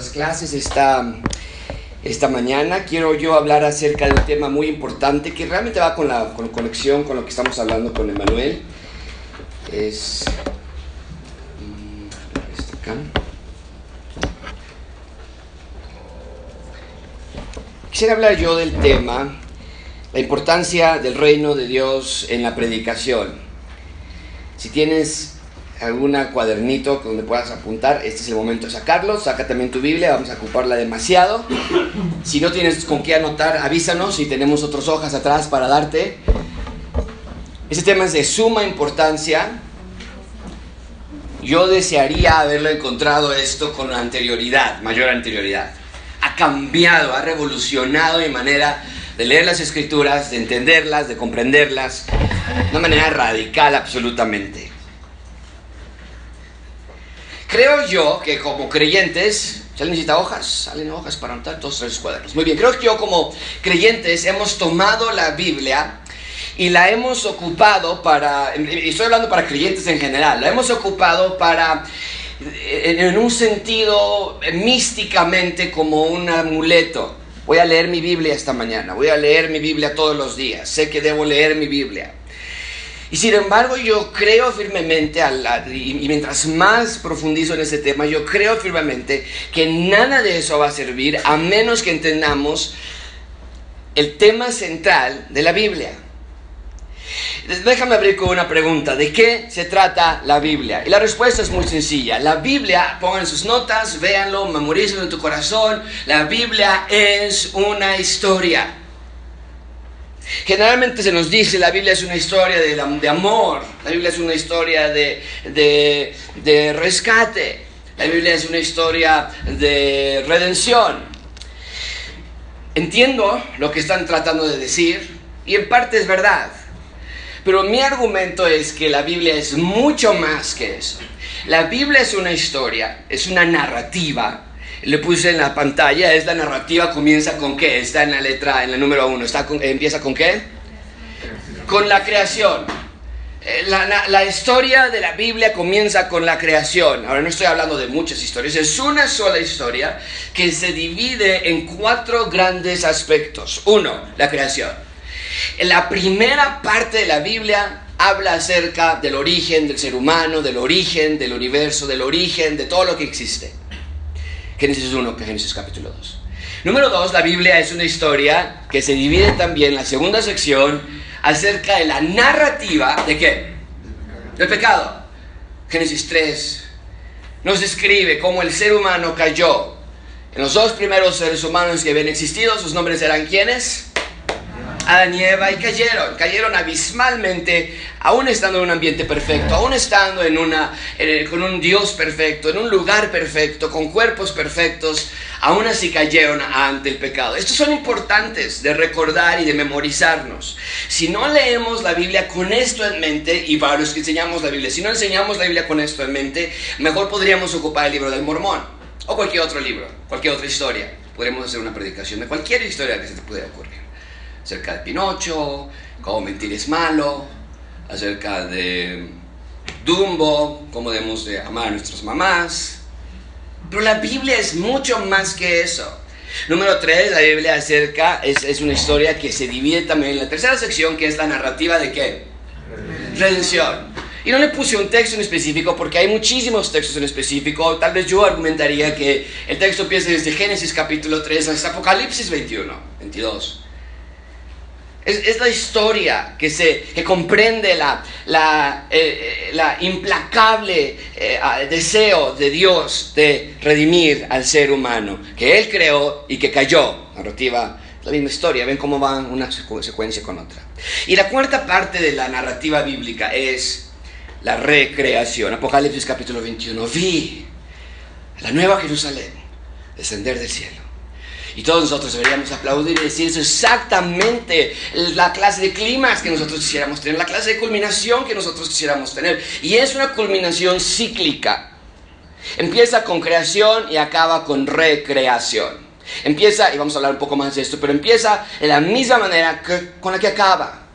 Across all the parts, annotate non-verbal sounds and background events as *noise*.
nuestras clases esta, esta mañana. Quiero yo hablar acerca de un tema muy importante que realmente va con la con conexión con lo que estamos hablando con Emanuel. Es. mm, está. Quisiera hablar yo del tema, la importancia del reino de Dios en la predicación. Si tienes algún cuadernito donde puedas apuntar, este es el momento de sacarlo. Saca también tu Biblia, vamos a ocuparla demasiado. Si no tienes con qué anotar, avísanos y tenemos otras hojas atrás para darte. Este tema es de suma importancia. Yo desearía haberlo encontrado esto con anterioridad, mayor anterioridad. Ha cambiado, ha revolucionado mi manera de leer las escrituras, de entenderlas, de comprenderlas, de una manera radical absolutamente. Creo yo que como creyentes, ¿se necesita hojas? Salen hojas para anotar dos, tres cuadernos. Muy bien, creo que yo como creyentes hemos tomado la Biblia y la hemos ocupado para, y estoy hablando para creyentes en general, la hemos ocupado para, en un sentido místicamente como un amuleto. Voy a leer mi Biblia esta mañana, voy a leer mi Biblia todos los días, sé que debo leer mi Biblia. Y sin embargo yo creo firmemente, y mientras más profundizo en ese tema, yo creo firmemente que nada de eso va a servir a menos que entendamos el tema central de la Biblia. Déjame abrir con una pregunta. ¿De qué se trata la Biblia? Y la respuesta es muy sencilla. La Biblia, pongan sus notas, véanlo, memorícenlo en tu corazón. La Biblia es una historia. Generalmente se nos dice la Biblia es una historia de, de amor, la Biblia es una historia de, de, de rescate, la Biblia es una historia de redención. Entiendo lo que están tratando de decir y en parte es verdad, pero mi argumento es que la Biblia es mucho más que eso. La Biblia es una historia, es una narrativa le puse en la pantalla, es la narrativa, comienza con qué, está en la letra, en la número uno, está empieza con qué? Con la creación. Eh, la, la, historia de la Biblia comienza con la creación. Ahora no estoy hablando de muchas historias, es una sola historia que se divide en cuatro grandes aspectos. Uno, la creación. La primera parte de la Biblia habla acerca del origen del ser humano, del origen del universo, del origen de todo lo que existe. Génesis 1 que Génesis capítulo 2. Número 2, la Biblia es una historia que se divide también en la segunda sección acerca de la narrativa de qué? Del pecado. Génesis 3 nos describe cómo el ser humano cayó. En los dos primeros seres humanos que habían existido, sus nombres eran quiénes? Adán y y cayeron, cayeron abismalmente, aún estando en un ambiente perfecto, aún estando en una, con un Dios perfecto, en un lugar perfecto, con cuerpos perfectos, aún así cayeron ante el pecado. Estos son importantes de recordar y de memorizarnos. Si no leemos la Biblia con esto en mente, y para los que enseñamos la Biblia, si no enseñamos la Biblia con esto en mente, mejor podríamos ocupar el libro del Mormón o cualquier otro libro, cualquier otra historia. Podríamos hacer una predicación de cualquier historia que se te pudiera ocurrir acerca de Pinocho, cómo mentir es malo, acerca de Dumbo, cómo debemos de amar a nuestras mamás. Pero la Biblia es mucho más que eso. Número 3, la Biblia acerca, es, es, una historia que se divide también en la tercera sección, que es la narrativa de qué? Redención. Y no le puse un texto en específico porque hay muchísimos textos en específico. Tal vez yo argumentaría que el texto empieza desde Génesis capítulo 3 hasta Apocalipsis 21, 22. Es, la historia que, se, que comprende la, la, eh, eh, la implacable eh, deseo de Dios de redimir al ser humano, que Él creó y que cayó. Narrativa, la misma historia, ven cómo van una secuencia con otra. Y la cuarta parte de la narrativa bíblica es la recreación. Apocalipsis capítulo 21. Vi la nueva Jerusalén descender del cielo y todos nosotros deberíamos aplaudir y decir eso exactamente la clase de clímax que nosotros quisiéramos tener, la clase de culminación que nosotros quisiéramos tener. Y es una culminación cíclica. Empieza con creación y acaba con recreación. Empieza, y vamos a hablar un poco más de esto, pero empieza de la misma manera que, con la que acaba.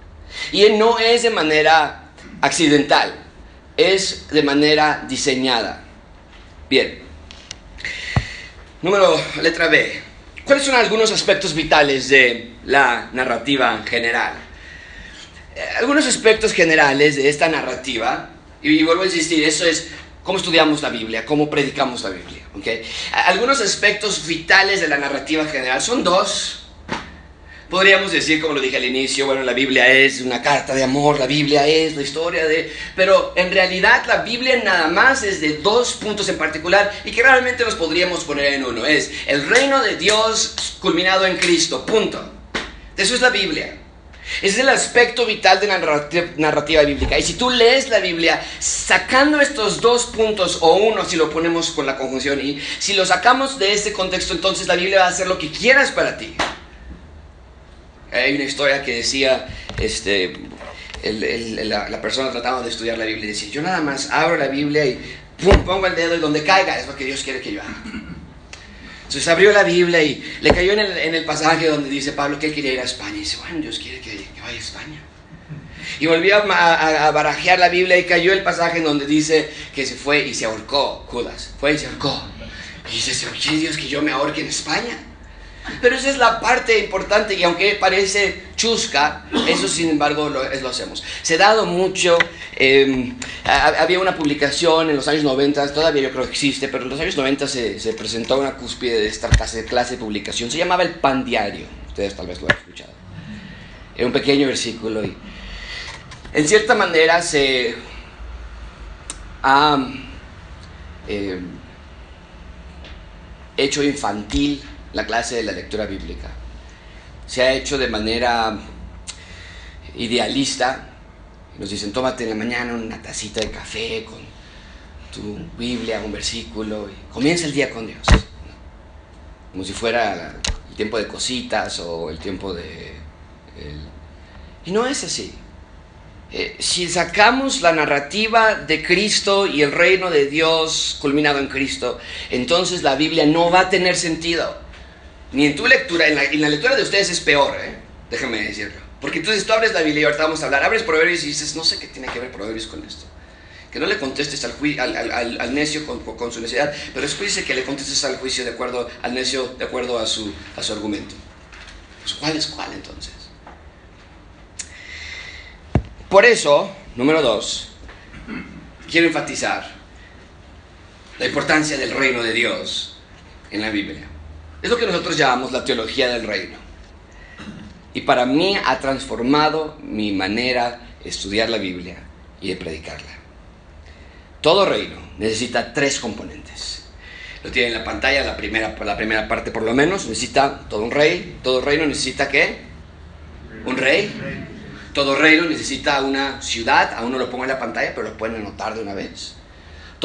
Y no es de manera accidental, es de manera diseñada. Bien, Número, letra B. ¿Cuáles son algunos aspectos vitales de la narrativa general? Eh, algunos aspectos generales de esta narrativa, y vuelvo a insistir, eso es cómo estudiamos la Biblia, cómo predicamos la Biblia. ¿okay? Algunos aspectos vitales de la narrativa general son dos. Podríamos decir, como lo dije al inicio, bueno, la Biblia es una carta de amor, la Biblia es la historia de... Pero en realidad la Biblia nada más es de dos puntos en particular y que realmente los podríamos poner en uno. Es el reino de Dios culminado en Cristo, punto. Eso es la Biblia. Ese es el aspecto vital de la narrativa, bíblica. Y si tú lees la Biblia sacando estos dos puntos, o uno si lo ponemos con la conjunción y, si lo sacamos de ese contexto, entonces la Biblia va a hacer lo que quieras para ti. Hay una historia que decía, este, la, persona tratando de estudiar la Biblia, decía, yo nada más abro la Biblia y pongo el dedo y donde caiga es lo que Dios quiere que yo haga. Entonces abrió la Biblia y le cayó en el, pasaje donde dice Pablo que él quería ir a España. Y dice, bueno, Dios quiere que, vaya a España. Y volvió a, barajear la Biblia y cayó el pasaje en donde dice que se fue y se ahorcó Judas. Fue y se ahorcó. Y dice, oye Dios que yo me ahorque en España. Pero esa es la parte importante y aunque parece chusca, eso sin embargo lo, lo hacemos. Se ha dado mucho, em, había una publicación en los años 90, todavía yo creo que existe, pero en los años 90 se, se presentó una cúspide de esta clase, clase de publicación, se llamaba el Pan Diario, ustedes tal vez lo han escuchado. Era un pequeño versículo y en cierta manera se ha em, hecho infantil la clase de la lectura bíblica. Se ha hecho de manera idealista. Nos dicen, tómate en la mañana una tacita de café con tu Biblia, un versículo, y comienza el día con Dios. Como si fuera el tiempo de cositas o el tiempo de... Y no es así. Eh, si sacamos la narrativa de Cristo y el reino de Dios culminado en Cristo, entonces la Biblia no va a tener sentido. Ni en tu lectura, en la, lectura de ustedes es peor, ¿eh? Déjame decirlo. Porque entonces tú abres la Biblia y ahorita vamos a hablar, abres Proverbios y dices, no sé qué tiene que ver Proverbios con esto. Que no le contestes al, al, necio con, su necesidad, pero después dice que le contestes al juicio de acuerdo al necio de acuerdo a su, a su argumento. Pues, ¿Cuál es cuál entonces? Por eso, número dos, quiero enfatizar la importancia del reino de Dios en la Biblia. Es lo que nosotros llamamos la teología del reino. Y para mí ha transformado mi manera de estudiar la Biblia y de predicarla. Todo reino necesita tres componentes. Lo tiene en la pantalla, la primera, la primera parte por lo menos. Necesita todo un rey. Todo reino necesita qué? Un rey. Todo reino necesita una ciudad. Aún no lo pongo en la pantalla, pero lo pueden anotar de una vez.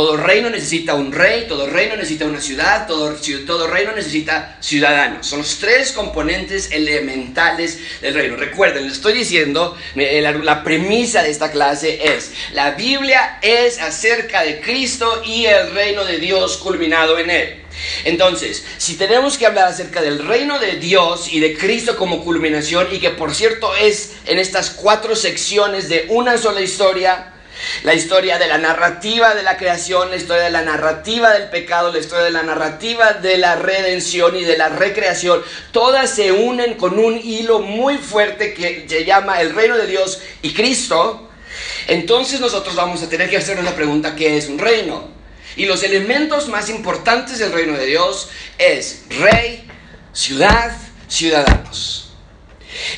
Todo reino necesita un rey, todo reino necesita una ciudad, todo, todo reino necesita ciudadanos. Son los tres componentes elementales del reino. Recuerden, les estoy diciendo, la, la premisa de esta clase es, la Biblia es acerca de Cristo y el reino de Dios culminado en él. Entonces, si tenemos que hablar acerca del reino de Dios y de Cristo como culminación, y que por cierto es en estas cuatro secciones de una sola historia, la historia de la narrativa de la creación, la historia de la narrativa del pecado, la historia de la narrativa de la redención y de la recreación, todas se unen con un hilo muy fuerte que se llama el reino de Dios y Cristo. Entonces nosotros vamos a tener que hacernos la pregunta, ¿qué es un reino? Y los elementos más importantes del reino de Dios es rey, ciudad, ciudadanos.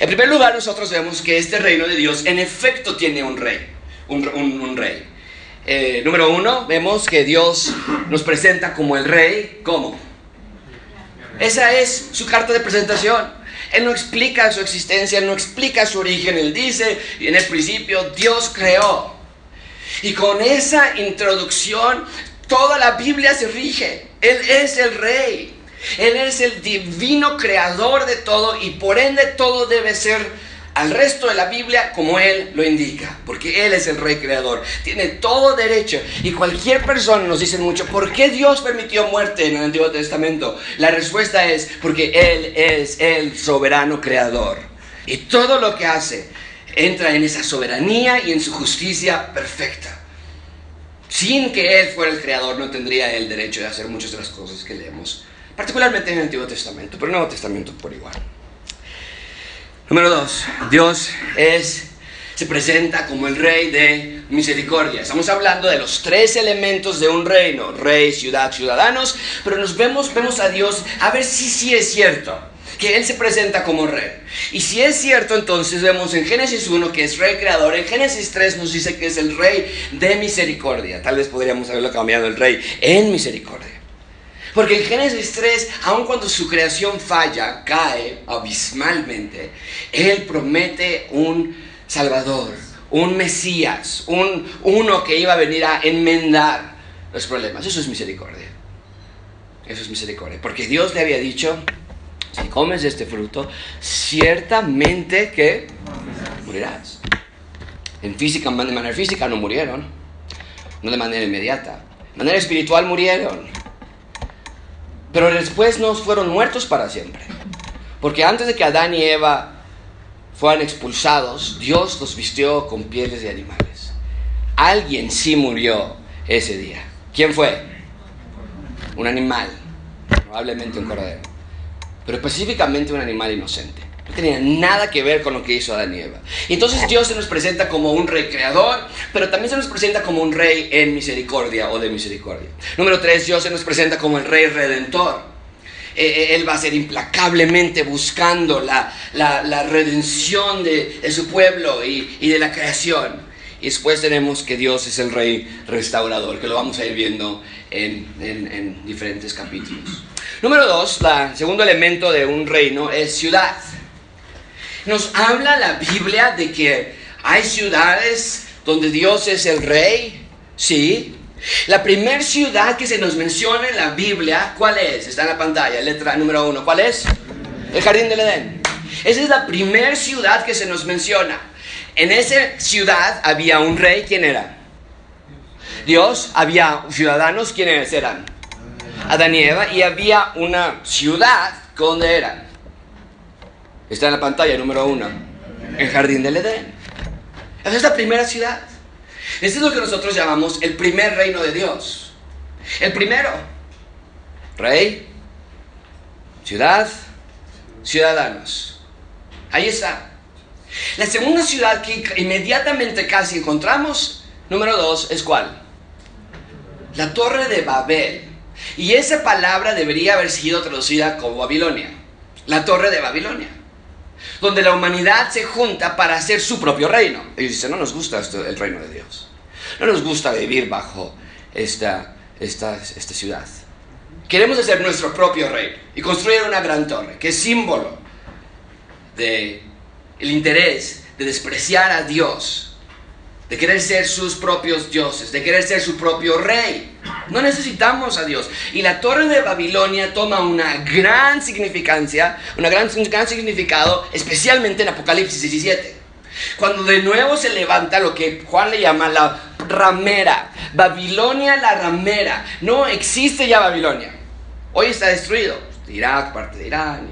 En primer lugar, nosotros vemos que este reino de Dios en efecto tiene un rey un, rey. Eh, número uno, vemos que Dios nos presenta como el rey. ¿Cómo? Esa es su carta de presentación. Él no explica su existencia, él no explica su origen. Él dice, y en el principio Dios creó. Y con esa introducción, toda la Biblia se rige. Él es el rey. Él es el divino creador de todo y por ende todo debe ser al resto de la Biblia como Él lo indica, porque Él es el Rey Creador, tiene todo derecho. Y cualquier persona nos dice mucho, ¿por qué Dios permitió muerte en el Antiguo Testamento? La respuesta es porque Él es el soberano creador. Y todo lo que hace entra en esa soberanía y en su justicia perfecta. Sin que Él fuera el creador, no tendría el derecho de hacer muchas de las cosas que leemos particularmente en el Antiguo Testamento, pero en el Nuevo Testamento por igual. Número dos, Dios es, se presenta como el rey de misericordia. Estamos hablando de los tres elementos de un reino, rey, ciudad, ciudadanos, pero nos vemos, vemos a Dios a ver si sí es cierto que Él se presenta como rey. Y si es cierto, entonces vemos en Génesis 1 que es rey creador, en Génesis 3 nos dice que es el rey de misericordia. Tal vez podríamos haberlo cambiado el rey en misericordia. Porque en Génesis 3, aun cuando su creación falla, cae abismalmente, Él promete un Salvador, un Mesías, un uno que iba a venir a enmendar los problemas. Eso es misericordia. Eso es misericordia. Porque Dios le había dicho, si comes este fruto, ciertamente que morirás. En física, de manera física no murieron, no de manera inmediata. De manera espiritual murieron. Pero después no fueron muertos para siempre. Porque antes de que Adán y Eva fueran expulsados, Dios los vistió con pieles de animales. Alguien sí murió ese día. ¿Quién fue? Un animal, probablemente un cordero, pero específicamente un animal inocente. No tenía nada que ver con lo que hizo Adán y Eva. Y entonces Dios se nos presenta como un rey creador, pero también se nos presenta como un rey en misericordia o de misericordia. Número tres, Dios se nos presenta como el rey redentor. Eh, eh, él va a ser implacablemente buscando la, la, redención de, su pueblo y, de la creación. Y después tenemos que Dios es el rey restaurador, que lo vamos a ir viendo en, en, en diferentes capítulos. Número dos, el segundo elemento de un reino es ciudad. Nos habla la Biblia de que hay ciudades donde Dios es el rey, sí. La primera ciudad que se nos menciona en la Biblia, ¿cuál es? Está en la pantalla, letra número uno. ¿Cuál es? El jardín del Edén. Esa es la primera ciudad que se nos menciona. En esa ciudad había un rey, ¿quién era? Dios, había ciudadanos, ¿quiénes eran? Adán y Eva, y había una ciudad, ¿dónde era? Está en la pantalla número uno. El jardín del Edén. Esa es la primera ciudad. Este es lo que nosotros llamamos el primer reino de Dios. El primero. Rey, ciudad, ciudadanos. Ahí está. La segunda ciudad que inmediatamente casi encontramos, número dos, es cuál? La torre de Babel. Y esa palabra debería haber sido traducida como Babilonia. La torre de Babilonia donde la humanidad se junta para hacer su propio reino. Ellos dicen, no nos gusta esto, el reino de Dios. No nos gusta vivir bajo esta, esta, esta ciudad. Queremos hacer nuestro propio reino y construir una gran torre, que es símbolo de el interés de despreciar a Dios de querer ser sus propios dioses, de querer ser su propio rey. No necesitamos a Dios. Y la torre de Babilonia toma una gran significancia, una gran, un gran significado, especialmente en Apocalipsis 17. Cuando de nuevo se levanta lo que Juan le llama la ramera. Babilonia la ramera. No existe ya Babilonia. Hoy está destruido. Irak, parte de Irán,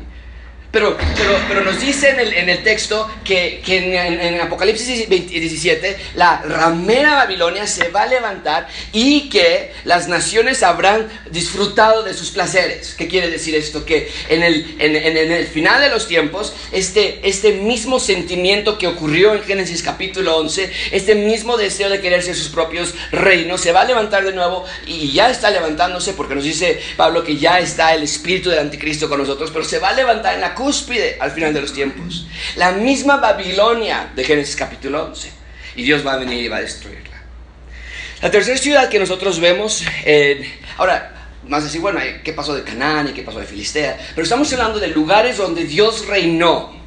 pero, pero, pero nos dice en el, en el texto que, que en, en, Apocalipsis 17 la ramera Babilonia se va a levantar y que las naciones habrán disfrutado de sus placeres. ¿Qué quiere decir esto? Que en el, en, el final de los tiempos, este, este mismo sentimiento que ocurrió en Génesis capítulo 11, este mismo deseo de querer ser sus propios reinos, se va a levantar de nuevo y ya está levantándose porque nos dice Pablo que ya está el espíritu del anticristo con nosotros, pero se va a levantar en la cúspide al final de los tiempos. La misma Babilonia de Génesis capítulo 11. Y Dios va a venir y va a destruirla. La tercera ciudad que nosotros vemos, ahora, más decir, bueno, ¿qué pasó de Canaán y qué pasó de Filistea? Pero estamos hablando de lugares donde Dios reinó.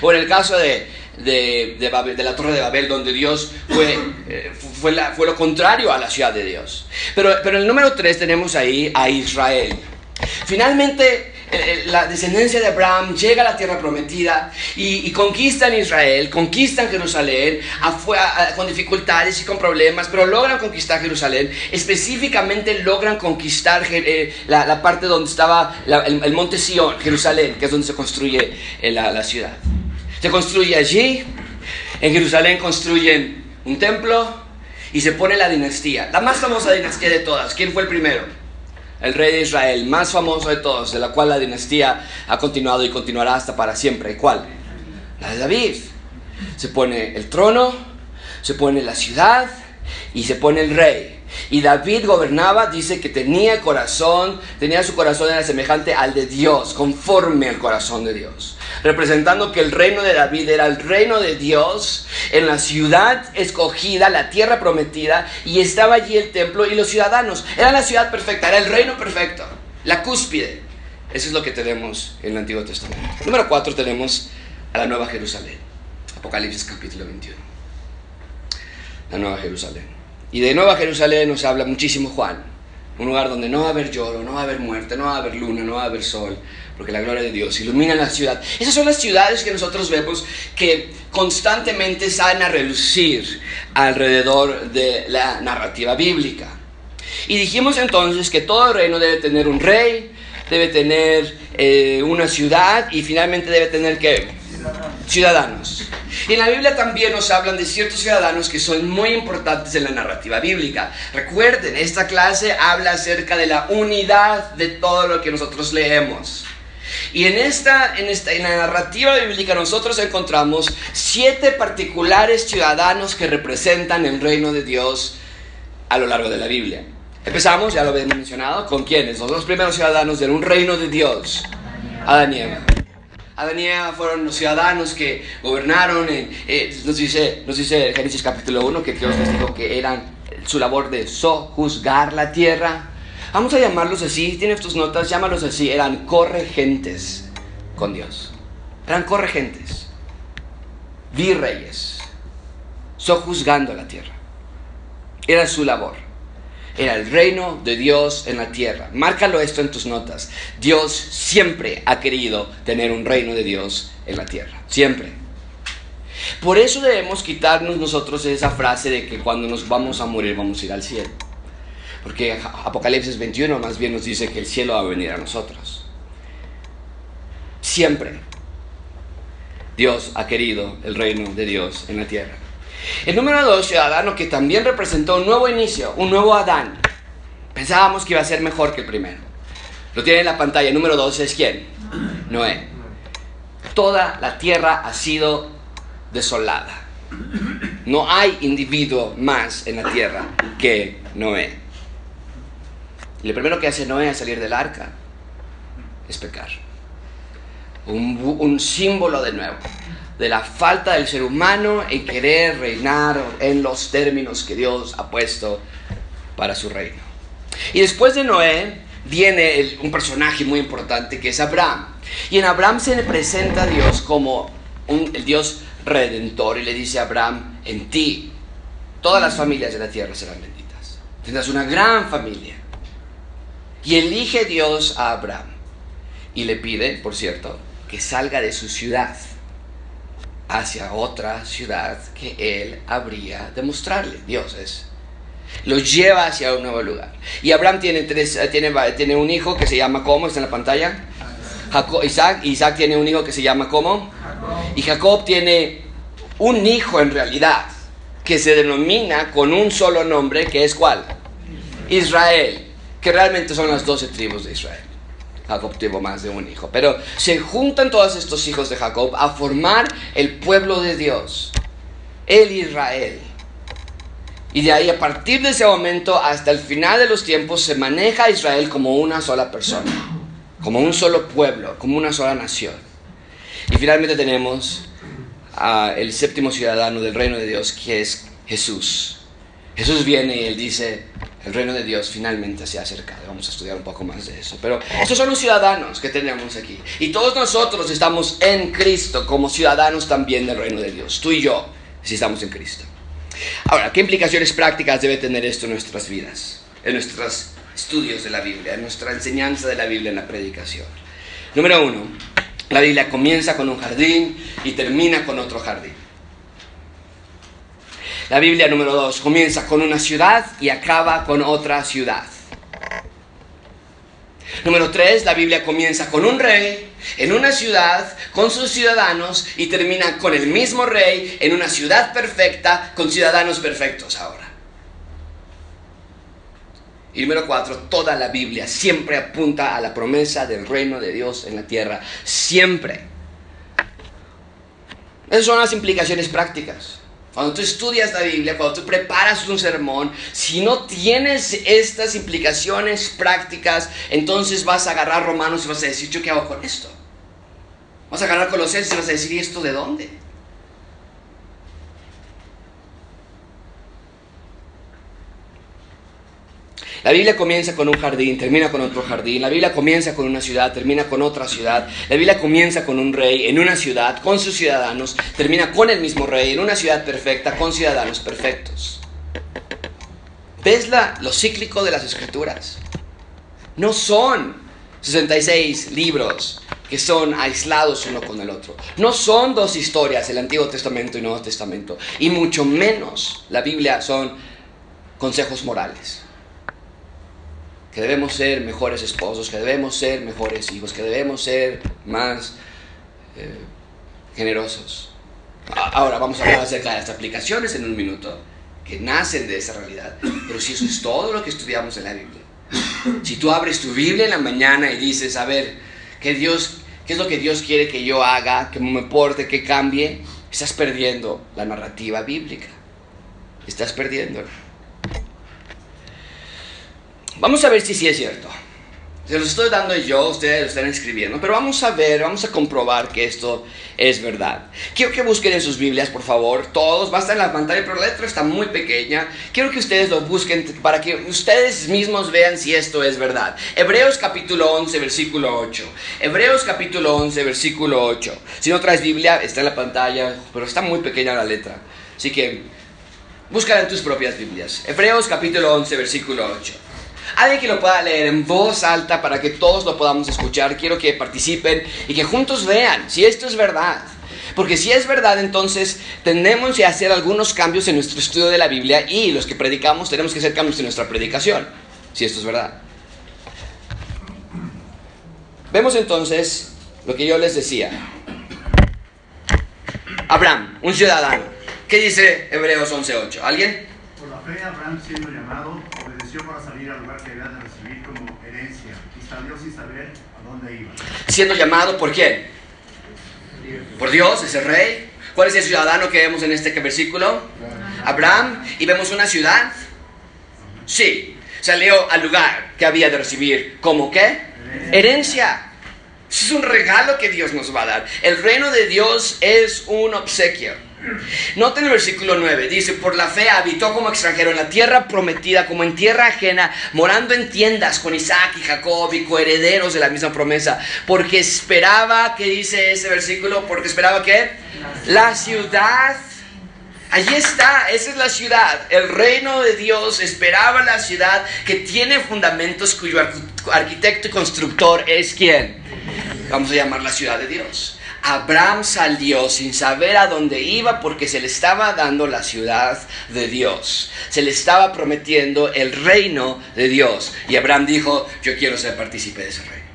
O en el caso de, de, la Torre de Babel, donde Dios fue, eh, fue, lo contrario a la ciudad de Dios. Pero, pero el número 3 tenemos ahí a Israel. Finalmente, eh, eh, la descendencia de Abraham llega a la tierra prometida y, conquistan Israel, conquistan Jerusalén con dificultades y con problemas, pero logran conquistar Jerusalén. Específicamente logran conquistar eh, la, parte donde estaba el, monte Sion, Jerusalén, que es donde se construye la ciudad. Se construye allí, en Jerusalén construyen un templo y se pone la dinastía, la más famosa dinastía de todas. ¿Quién fue el primero? El rey de Israel, más famoso de todos, de la cual la dinastía ha continuado y continuará hasta para siempre. ¿Y cuál? La de David. Se pone el trono, se pone la ciudad y se pone el rey. Y David gobernaba, dice que tenía corazón, tenía su corazón era semejante al de Dios, conforme al corazón de Dios. Representando que el reino de David era el reino de Dios en la ciudad escogida, la tierra prometida, y estaba allí el templo y los ciudadanos. Era la ciudad perfecta, era el reino perfecto, la cúspide. Eso es lo que tenemos en el Antiguo Testamento. Número 4 tenemos a la Nueva Jerusalén. Apocalipsis capítulo 21. La Nueva Jerusalén. Y de Nueva Jerusalén nos habla muchísimo Juan. Un lugar donde no va a haber lloro, no va a haber muerte, no va a haber luna, no va a haber sol, porque la gloria de Dios ilumina la ciudad. Esas son las ciudades que nosotros vemos que constantemente salen a relucir alrededor de la narrativa bíblica. Y dijimos entonces que todo reino debe tener un rey, debe tener eh, una ciudad y finalmente debe tener que ciudadanos. Y en la Biblia también nos hablan de ciertos ciudadanos que son muy importantes en la narrativa bíblica. Recuerden, esta clase habla acerca de la unidad de todo lo que nosotros leemos. Y en esta, en esta en la narrativa bíblica nosotros encontramos siete particulares ciudadanos que representan el reino de Dios a lo largo de la Biblia. Empezamos, ya lo habíamos mencionado, con quiénes? Los dos primeros ciudadanos de un reino de Dios, Adán y Eva. Adán y fueron los ciudadanos que gobernaron. En, eh, nos, dice, nos dice Génesis capítulo 1 que Dios les dijo que eran su labor de sojuzgar la tierra. Vamos a llamarlos así, tienes tus notas, llámalos así. Eran corregentes con Dios. Eran corregentes, virreyes, sojuzgando la tierra. Era su labor era el reino de Dios en la tierra. Márcalo esto en tus notas. Dios siempre ha querido tener un reino de Dios en la tierra. Siempre. Por eso debemos quitarnos nosotros esa frase de que cuando nos vamos a morir vamos a ir al cielo. Porque Apocalipsis 21 más bien nos dice que el cielo va a venir a nosotros. Siempre. Dios ha querido el reino de Dios en la tierra. El número dos, ciudadano, que también representó un nuevo inicio, un nuevo Adán. Pensábamos que iba a ser mejor que el primero. Lo tiene en la pantalla. Número dos es quién? Noé. Toda la tierra ha sido desolada. No hay individuo más en la tierra que Noé. Y lo primero que hace Noé al salir del arca es pecar. Un, un símbolo de nuevo de la falta del ser humano en querer reinar en los términos que Dios ha puesto para su reino. Y después de Noé viene un personaje muy importante que es Abraham. Y en Abraham se le presenta a Dios como un, el Dios redentor y le dice a Abraham, en ti todas las familias de la tierra serán benditas. Tendrás una gran familia. Y elige Dios a Abraham. Y le pide, por cierto, que salga de su ciudad hacia otra ciudad que él habría de mostrarle. Dios es. Lo lleva hacia un nuevo lugar. Y Abraham tiene, tres, eh, tiene, tiene un hijo que se llama ¿cómo? ¿Está en la pantalla? Jacob, Isaac. Isaac tiene un hijo que se llama ¿cómo? Y Jacob tiene un hijo en realidad que se denomina con un solo nombre que es ¿cuál? Israel. Que realmente son las doce tribus de Israel. Jacob tuvo más de un hijo. Pero se juntan todos estos hijos de Jacob a formar el pueblo de Dios, el Israel. Y de ahí, a partir de ese momento hasta el final de los tiempos, se maneja a Israel como una sola persona, como un solo pueblo, como una sola nación. Y finalmente tenemos al séptimo ciudadano del reino de Dios, que es Jesús. Jesús viene y él dice, el reino de Dios finalmente se ha acercado. Vamos a estudiar un poco más de eso. Pero estos son los ciudadanos que tenemos aquí. Y todos nosotros estamos en Cristo como ciudadanos también del reino de Dios. Tú y yo, si estamos en Cristo. Ahora, ¿qué implicaciones prácticas debe tener esto en nuestras vidas? En nuestros estudios de la Biblia, en nuestra enseñanza de la Biblia en la predicación. Número uno, la Biblia comienza con un jardín y termina con otro jardín. La Biblia número 2 comienza con una ciudad y acaba con otra ciudad. Número 3, la Biblia comienza con un rey en una ciudad con sus ciudadanos y termina con el mismo rey en una ciudad perfecta con ciudadanos perfectos ahora. Y número cuatro, toda la Biblia siempre apunta a la promesa del reino de Dios en la tierra. Siempre. Esas son las implicaciones prácticas. Cuando tú estudias la Biblia, cuando tú preparas un sermón, si no tienes estas implicaciones prácticas, entonces vas a agarrar Romanos y vas a decir, ¿yo qué hago con esto? Vas a agarrar Colosenses y vas a decir, ¿y esto de dónde? La Biblia comienza con un jardín, termina con otro jardín. La Biblia comienza con una ciudad, termina con otra ciudad. La Biblia comienza con un rey en una ciudad, con sus ciudadanos, termina con el mismo rey en una ciudad perfecta, con ciudadanos perfectos. ¿Ves la, lo cíclico de las escrituras? No son 66 libros que son aislados uno con el otro. No son dos historias, el Antiguo Testamento y Nuevo Testamento. Y mucho menos la Biblia son consejos morales que debemos ser mejores esposos, que debemos ser mejores hijos, que debemos ser más eh, generosos. Ahora vamos a hablar acerca de las aplicaciones en un minuto, que nacen de esa realidad. Pero si eso es todo lo que estudiamos en la Biblia, si tú abres tu Biblia en la mañana y dices, a ver, ¿qué, Dios, qué es lo que Dios quiere que yo haga, que me porte, que cambie? Estás perdiendo la narrativa bíblica. Estás perdiéndola. Vamos a ver si sí es cierto. Se los estoy dando yo, ustedes lo están escribiendo, pero vamos a ver, vamos a comprobar que esto es verdad. Quiero que busquen en sus Biblias, por favor, todos, va a estar en la pantalla, pero la letra está muy pequeña. Quiero que ustedes lo busquen para que ustedes mismos vean si esto es verdad. Hebreos capítulo 11, versículo 8. Hebreos capítulo 11, versículo 8. Si no traes Biblia, está en la pantalla, pero está muy pequeña la letra. Así que búscala en tus propias Biblias. Hebreos capítulo 11, versículo 8. Alguien que lo pueda leer en voz alta para que todos lo podamos escuchar. Quiero que participen y que juntos vean si esto es verdad. Porque si es verdad, entonces tenemos que hacer algunos cambios en nuestro estudio de la Biblia y los que predicamos tenemos que hacer cambios en nuestra predicación. Si esto es verdad. Vemos entonces lo que yo les decía. Abraham, un ciudadano. ¿Qué dice Hebreos 11.8? ¿Alguien? Por la fe, Abraham siendo llamado, para salir al lugar que había de recibir como herencia y salió sin saber a dónde iba. Siendo llamado por quién? Por Dios, ese rey. ¿Cuál es el ciudadano que vemos en este versículo? Abraham. ¿Y vemos una ciudad? Sí. Salió al lugar que había de recibir como qué? Herencia. Es un regalo que Dios nos va a dar. El reino de Dios es un obsequio. Noten el versículo 9, dice, por la fe habitó como extranjero en la tierra prometida, como en tierra ajena, morando en tiendas con Isaac y Jacob y coherederos de la misma promesa, porque esperaba, ¿qué dice ese versículo? Porque esperaba que la ciudad Allí está, esa es la ciudad. El reino de Dios esperaba la ciudad que tiene fundamentos cuyo arquitecto y constructor es quien. Vamos a llamar la ciudad de Dios. Abraham salió sin saber a dónde iba porque se le estaba dando la ciudad de Dios. Se le estaba prometiendo el reino de Dios. Y Abraham dijo, yo quiero ser partícipe de ese reino.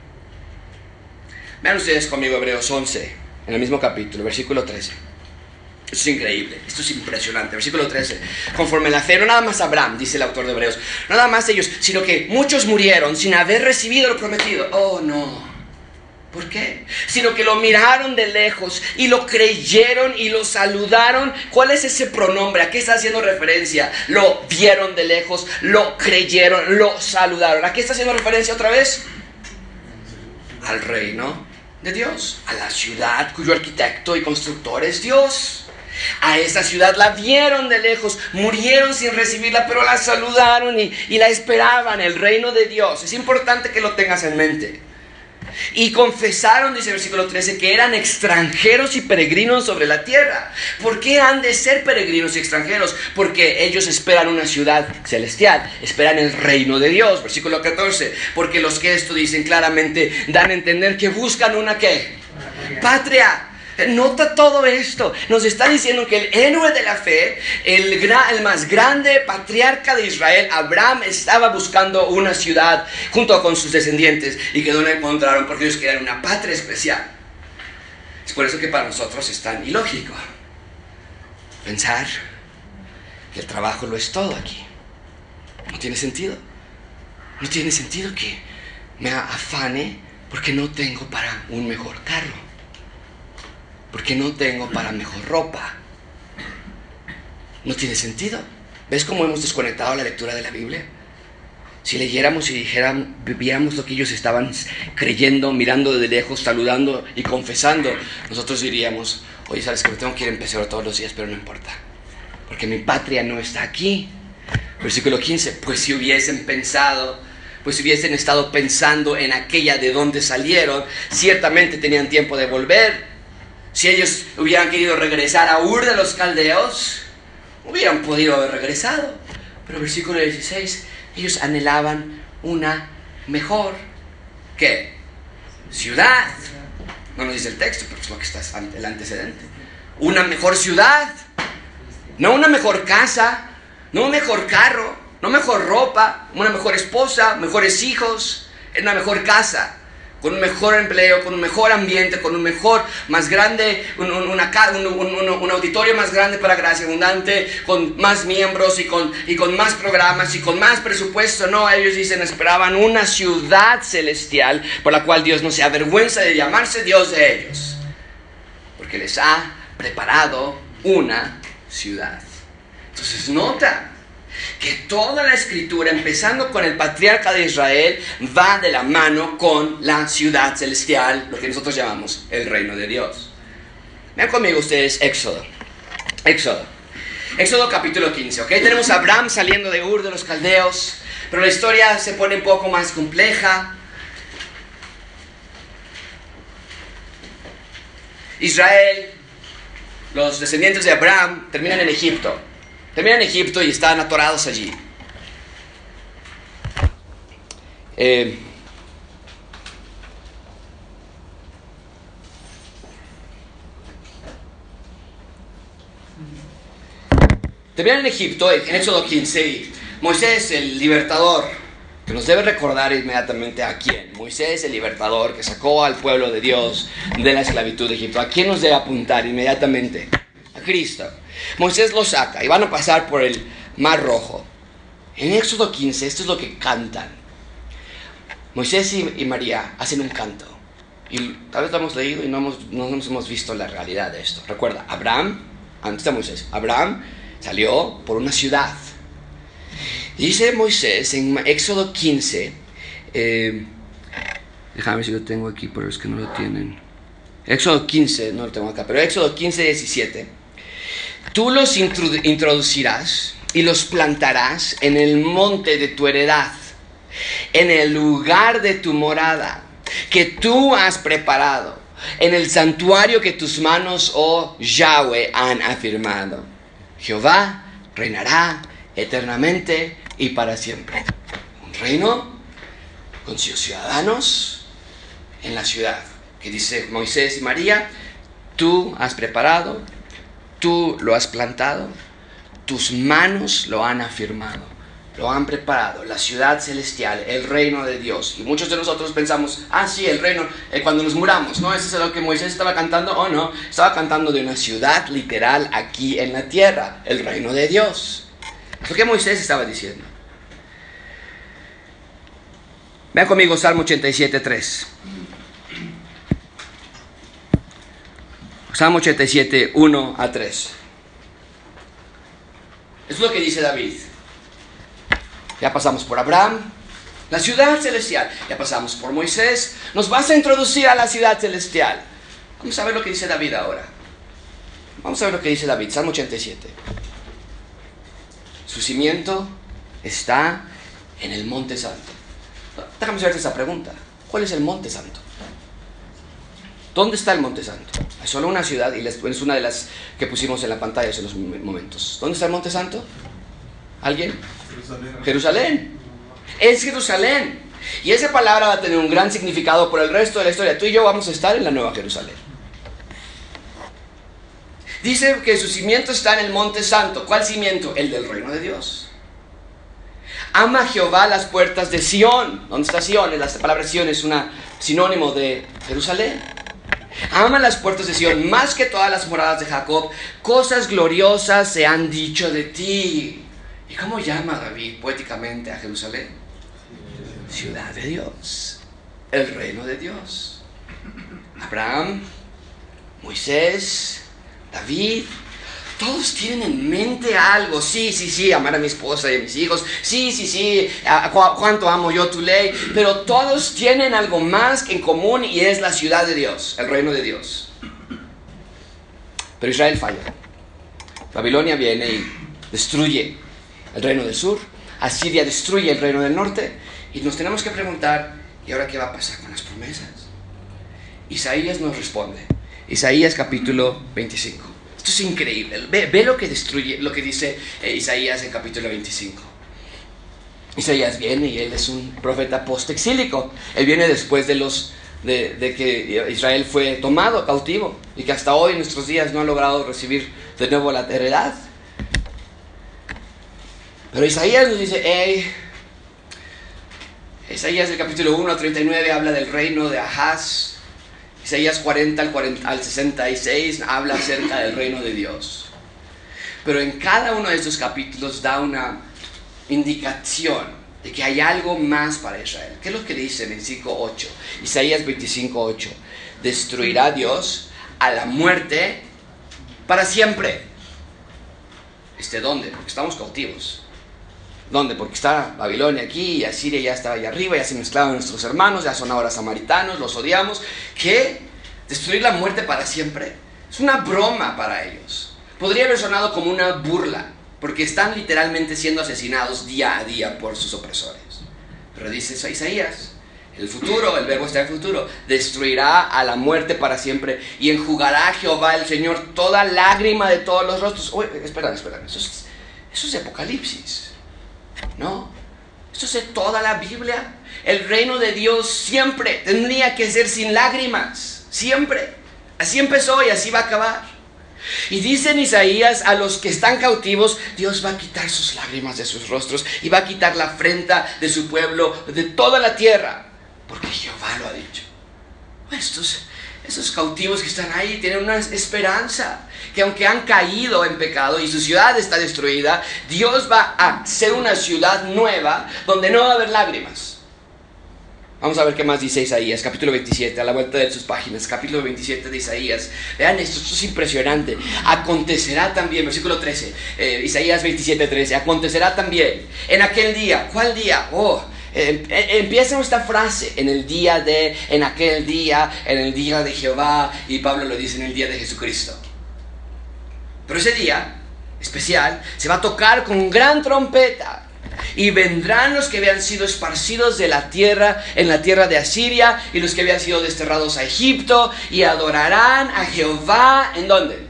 Vean ustedes conmigo Hebreos 11, en el mismo capítulo, versículo 13. Esto es increíble, esto es impresionante. Versículo 13. Conforme la fe, no nada más Abraham, dice el autor de Hebreos, no nada más ellos, sino que muchos murieron sin haber recibido lo prometido. Oh, no. ¿Por qué? Sino que lo miraron de lejos y lo creyeron y lo saludaron. ¿Cuál es ese pronombre? ¿A qué está haciendo referencia? Lo vieron de lejos, lo creyeron, lo saludaron. ¿A qué está haciendo referencia otra vez? Al reino de Dios, a la ciudad cuyo arquitecto y constructor es Dios. A esa ciudad la vieron de lejos, murieron sin recibirla, pero la saludaron y, y la esperaban, el reino de Dios. Es importante que lo tengas en mente. Y confesaron, dice el versículo 13, que eran extranjeros y peregrinos sobre la tierra. ¿Por qué han de ser peregrinos y extranjeros? Porque ellos esperan una ciudad celestial, esperan el reino de Dios. Versículo 14, porque los que esto dicen claramente dan a entender que buscan una qué? Patria. Nota todo esto. Nos está diciendo que el héroe de la fe, el, más grande patriarca de Israel, Abraham, estaba buscando una ciudad junto con sus descendientes y que no la encontraron porque ellos querían una patria especial. Es por eso que para nosotros es tan ilógico pensar que el trabajo lo es todo aquí. No tiene sentido. No tiene sentido que me afane porque no tengo para un mejor carro. Porque no tengo para mejor ropa. No tiene sentido. ¿Ves cómo hemos desconectado la lectura de la Biblia? Si leyéramos y dijéramos, viviéramos lo que ellos estaban creyendo, mirando desde lejos, saludando y confesando, nosotros diríamos, oye, sabes que me tengo que ir a empezar todos los días, pero no importa, porque mi patria no está aquí. Versículo 15, pues si hubiesen pensado, pues si hubiesen estado pensando en aquella de donde salieron, ciertamente tenían tiempo de volver. Si ellos hubieran querido regresar a Ur de los Caldeos, hubieran podido haber regresado. Pero versículo 16, ellos anhelaban una mejor ¿qué? ciudad. No nos dice el texto, pero es lo que está el antecedente. Una mejor ciudad, no una mejor casa, no un mejor carro, no mejor ropa, una mejor esposa, mejores hijos, una mejor casa con un mejor empleo, con un mejor ambiente, con un mejor, más grande, un, un, auditorio más grande para Gracia Abundante, con más miembros y con, y con más programas y con más presupuesto. No, ellos dicen, esperaban una ciudad celestial por la cual Dios no se avergüenza de llamarse Dios de ellos, porque les ha preparado una ciudad. Entonces, nota que toda la escritura, empezando con el patriarca de Israel, va de la mano con la ciudad celestial, lo que nosotros llamamos el reino de Dios. Vean conmigo ustedes Éxodo. Éxodo. Éxodo capítulo 15, ¿ok? Tenemos a Abraham saliendo de Ur de los Caldeos, pero la historia se pone un poco más compleja. Israel, los descendientes de Abraham, terminan en Egipto. Terminan en Egipto y están atorados allí. Eh, terminan en Egipto, en Éxodo 15, Moisés, el libertador, que nos debe recordar inmediatamente a quién. Moisés, el libertador, que sacó al pueblo de Dios de la esclavitud de Egipto. ¿A quién nos debe apuntar inmediatamente? A Cristo. Moisés lo saca y van a pasar por el mar rojo. En Éxodo 15, esto es lo que cantan. Moisés y, María hacen un canto. Y tal vez lo hemos leído y no, no nos hemos visto la realidad de esto. Recuerda, Abraham, antes de Moisés, Abraham salió por una ciudad. Dice Moisés en Éxodo 15, eh, déjame ver si lo tengo aquí, pero es que no lo tienen. Éxodo 15, no lo tengo acá, pero Éxodo 15, 17. Tú los introducirás y los plantarás en el monte de tu heredad, en el lugar de tu morada, que tú has preparado, en el santuario que tus manos, oh Yahweh, han afirmado. Jehová reinará eternamente y para siempre. Un reino con sus ciudadanos en la ciudad, que dice Moisés y María, tú has preparado Tú lo has plantado, tus manos lo han afirmado, lo han preparado, la ciudad celestial, el reino de Dios. Y muchos de nosotros pensamos, ah, sí, el reino, eh, cuando nos muramos, ¿no? Ese es lo que Moisés estaba cantando, o no, estaba cantando de una ciudad literal aquí en la tierra, el reino de Dios. Lo que Moisés estaba diciendo. Vean conmigo Salmo 87, Salmo 87, 1 a 3. Es lo que dice David. Ya pasamos por Abraham, la ciudad celestial. Ya pasamos por Moisés. Nos vas a introducir a la ciudad celestial. Vamos a ver lo que dice David ahora. Vamos a ver lo que dice David, Salmo 87. Su cimiento está en el monte santo. Déjame hacerte esa pregunta. ¿Cuál es el monte santo? ¿Dónde está el Monte Santo? Hay solo una ciudad y es una de las que pusimos en la pantalla hace unos momentos. ¿Dónde está el Monte Santo? ¿Alguien? Jerusalén. Jerusalén. Es Jerusalén. Y esa palabra va a tener un gran significado por el resto de la historia. Tú y yo vamos a estar en la Nueva Jerusalén. Dice que su cimiento está en el Monte Santo. ¿Cuál cimiento? El del reino de Dios. Ama Jehová las puertas de Sión. ¿Dónde está Sión? La palabra Sión es un sinónimo de Jerusalén. Ama las puertas de Sion más que todas las moradas de Jacob. Cosas gloriosas se han dicho de ti. ¿Y cómo llama David poéticamente a Jerusalén? ciudad de Dios, el reino de Dios. Abraham, Moisés, David, todos tienen en mente algo. Sí, sí, sí, amar a mi esposa y a mis hijos. Sí, sí, sí, cuánto amo yo tu ley. Pero todos tienen algo más en común y es la ciudad de Dios, el reino de Dios. Pero Israel falla. Babilonia viene y destruye el reino del sur. Asiria destruye el reino del norte. Y nos tenemos que preguntar, ¿y ahora qué va a pasar con las promesas? Isaías nos responde. Isaías capítulo 25. Esto es increíble. Ve, lo que destruye, lo que dice eh, Isaías en capítulo 25. Isaías viene y él es un profeta post-exílico. Él viene después de los de, que Israel fue tomado cautivo y que hasta hoy en nuestros días no ha logrado recibir de nuevo la heredad. Pero Isaías nos dice, hey, Isaías del capítulo 1 al 39 habla del reino de Ahaz. Isaías 40 al, 40 al 66 habla acerca del reino de Dios. Pero en cada uno de estos capítulos da una indicación de que hay algo más para Israel. ¿Qué es lo que dice en 5.8? Isaías 25.8. Destruirá Dios a la muerte para siempre. ¿Este dónde? Porque estamos cautivos. ¿Dónde? Porque está Babilonia aquí y Asiria ya está allá arriba, ya se mezclaron nuestros hermanos, ya son ahora samaritanos, los odiamos. ¿Qué? ¿Destruir la muerte para siempre? Es una broma para ellos. Podría haber sonado como una burla porque están literalmente siendo asesinados día a día por sus opresores. Pero dice eso Isaías, el futuro, el verbo está en futuro, destruirá a la muerte para siempre y enjugará a Jehová el Señor toda lágrima de todos los rostros. Oye, espera, espera, eso es, eso es Apocalipsis, ¿no? Eso es toda la Biblia. El reino de Dios siempre tendría que ser sin lágrimas, siempre. Así empezó y así va a acabar. Y dice en Isaías a los que están cautivos, Dios va a quitar sus lágrimas de sus rostros y va a quitar la afrenta de su pueblo, de toda la tierra, porque Jehová lo ha dicho. Estos, esos cautivos que están ahí tienen una esperanza, que aunque han caído en pecado y su ciudad está destruida, Dios va a hacer una ciudad nueva donde no va a haber lágrimas Vamos a ver qué más dice Isaías, capítulo 27, a la vuelta de sus páginas, capítulo 27 de Isaías. Vean esto, esto es impresionante. Acontecerá también, versículo 13, eh, Isaías 27, 13, acontecerá también en aquel día, ¿cuál día? Oh, em, eh, empieza esta frase, en el día de, en aquel día, en el día de Jehová, y Pablo lo dice en el día de Jesucristo. Pero ese día especial se va a tocar con gran trompeta y vendrán los que habían sido esparcidos de la tierra en la tierra de Asiria y los que habían sido desterrados a Egipto y adorarán a Jehová en dónde?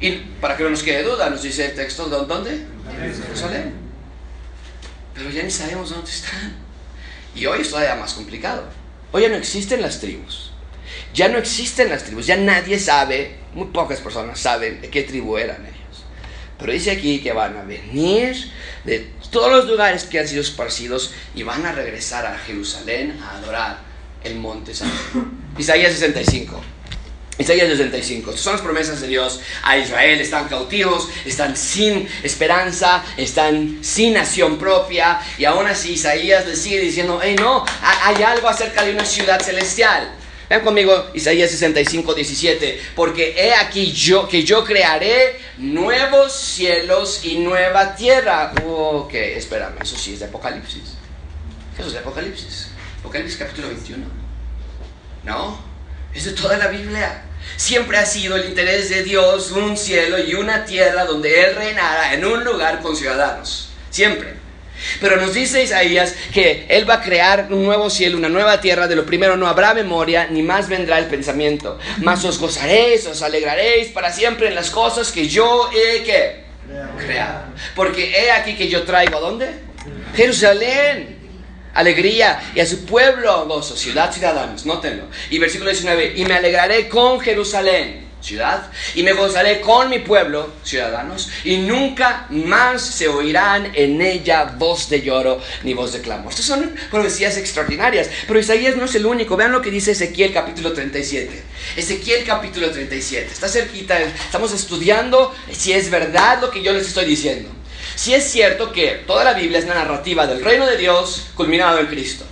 Y para que no nos quede duda, nos dice el texto, ¿dónde? Jerusalén. Pero ya ni sabemos dónde están. Y hoy es todavía más complicado. Hoy ya no existen las tribus. Ya no existen las tribus. Ya nadie sabe, muy pocas personas saben de qué tribu eran ellos. Pero dice aquí que van a venir de todos los lugares que han sido esparcidos y van a regresar a Jerusalén a adorar el monte santo. *laughs* Isaías 65. Isaías 65. Estas son las promesas de Dios a Israel. Están cautivos, están sin esperanza, están sin nación propia. Y aún así Isaías le sigue diciendo, hey no, hay algo acerca de una ciudad celestial. Vean conmigo Isaías 65, 17. Porque he aquí yo que yo crearé nuevos cielos y nueva tierra. Ok, espérame, eso sí es de Apocalipsis. Eso es de Apocalipsis. Apocalipsis capítulo 21. No, es de toda la Biblia. Siempre ha sido el interés de Dios un cielo y una tierra donde Él reinara en un lugar con ciudadanos. Siempre. Pero nos dice Isaías que Él va a crear un nuevo cielo, una nueva tierra. De lo primero no habrá memoria, ni más vendrá el pensamiento. Mas os gozaréis, os alegraréis para siempre en las cosas que yo he creado. Porque he aquí que yo traigo, ¿a dónde? Jerusalén. Alegría y a su pueblo gozo, ciudad, ciudadanos, nótenlo. Y versículo 19, y me alegraré con Jerusalén ciudad, y me gozaré con mi pueblo, ciudadanos, y nunca más se oirán en ella voz de lloro ni voz de clamor. Estas son profecías extraordinarias, pero Isaías no es el único. Vean lo que dice Ezequiel capítulo 37. Ezequiel capítulo 37, está cerquita, estamos estudiando si es verdad lo que yo les estoy diciendo. Si es cierto que toda la Biblia es una narrativa del reino de Dios culminado en Cristo.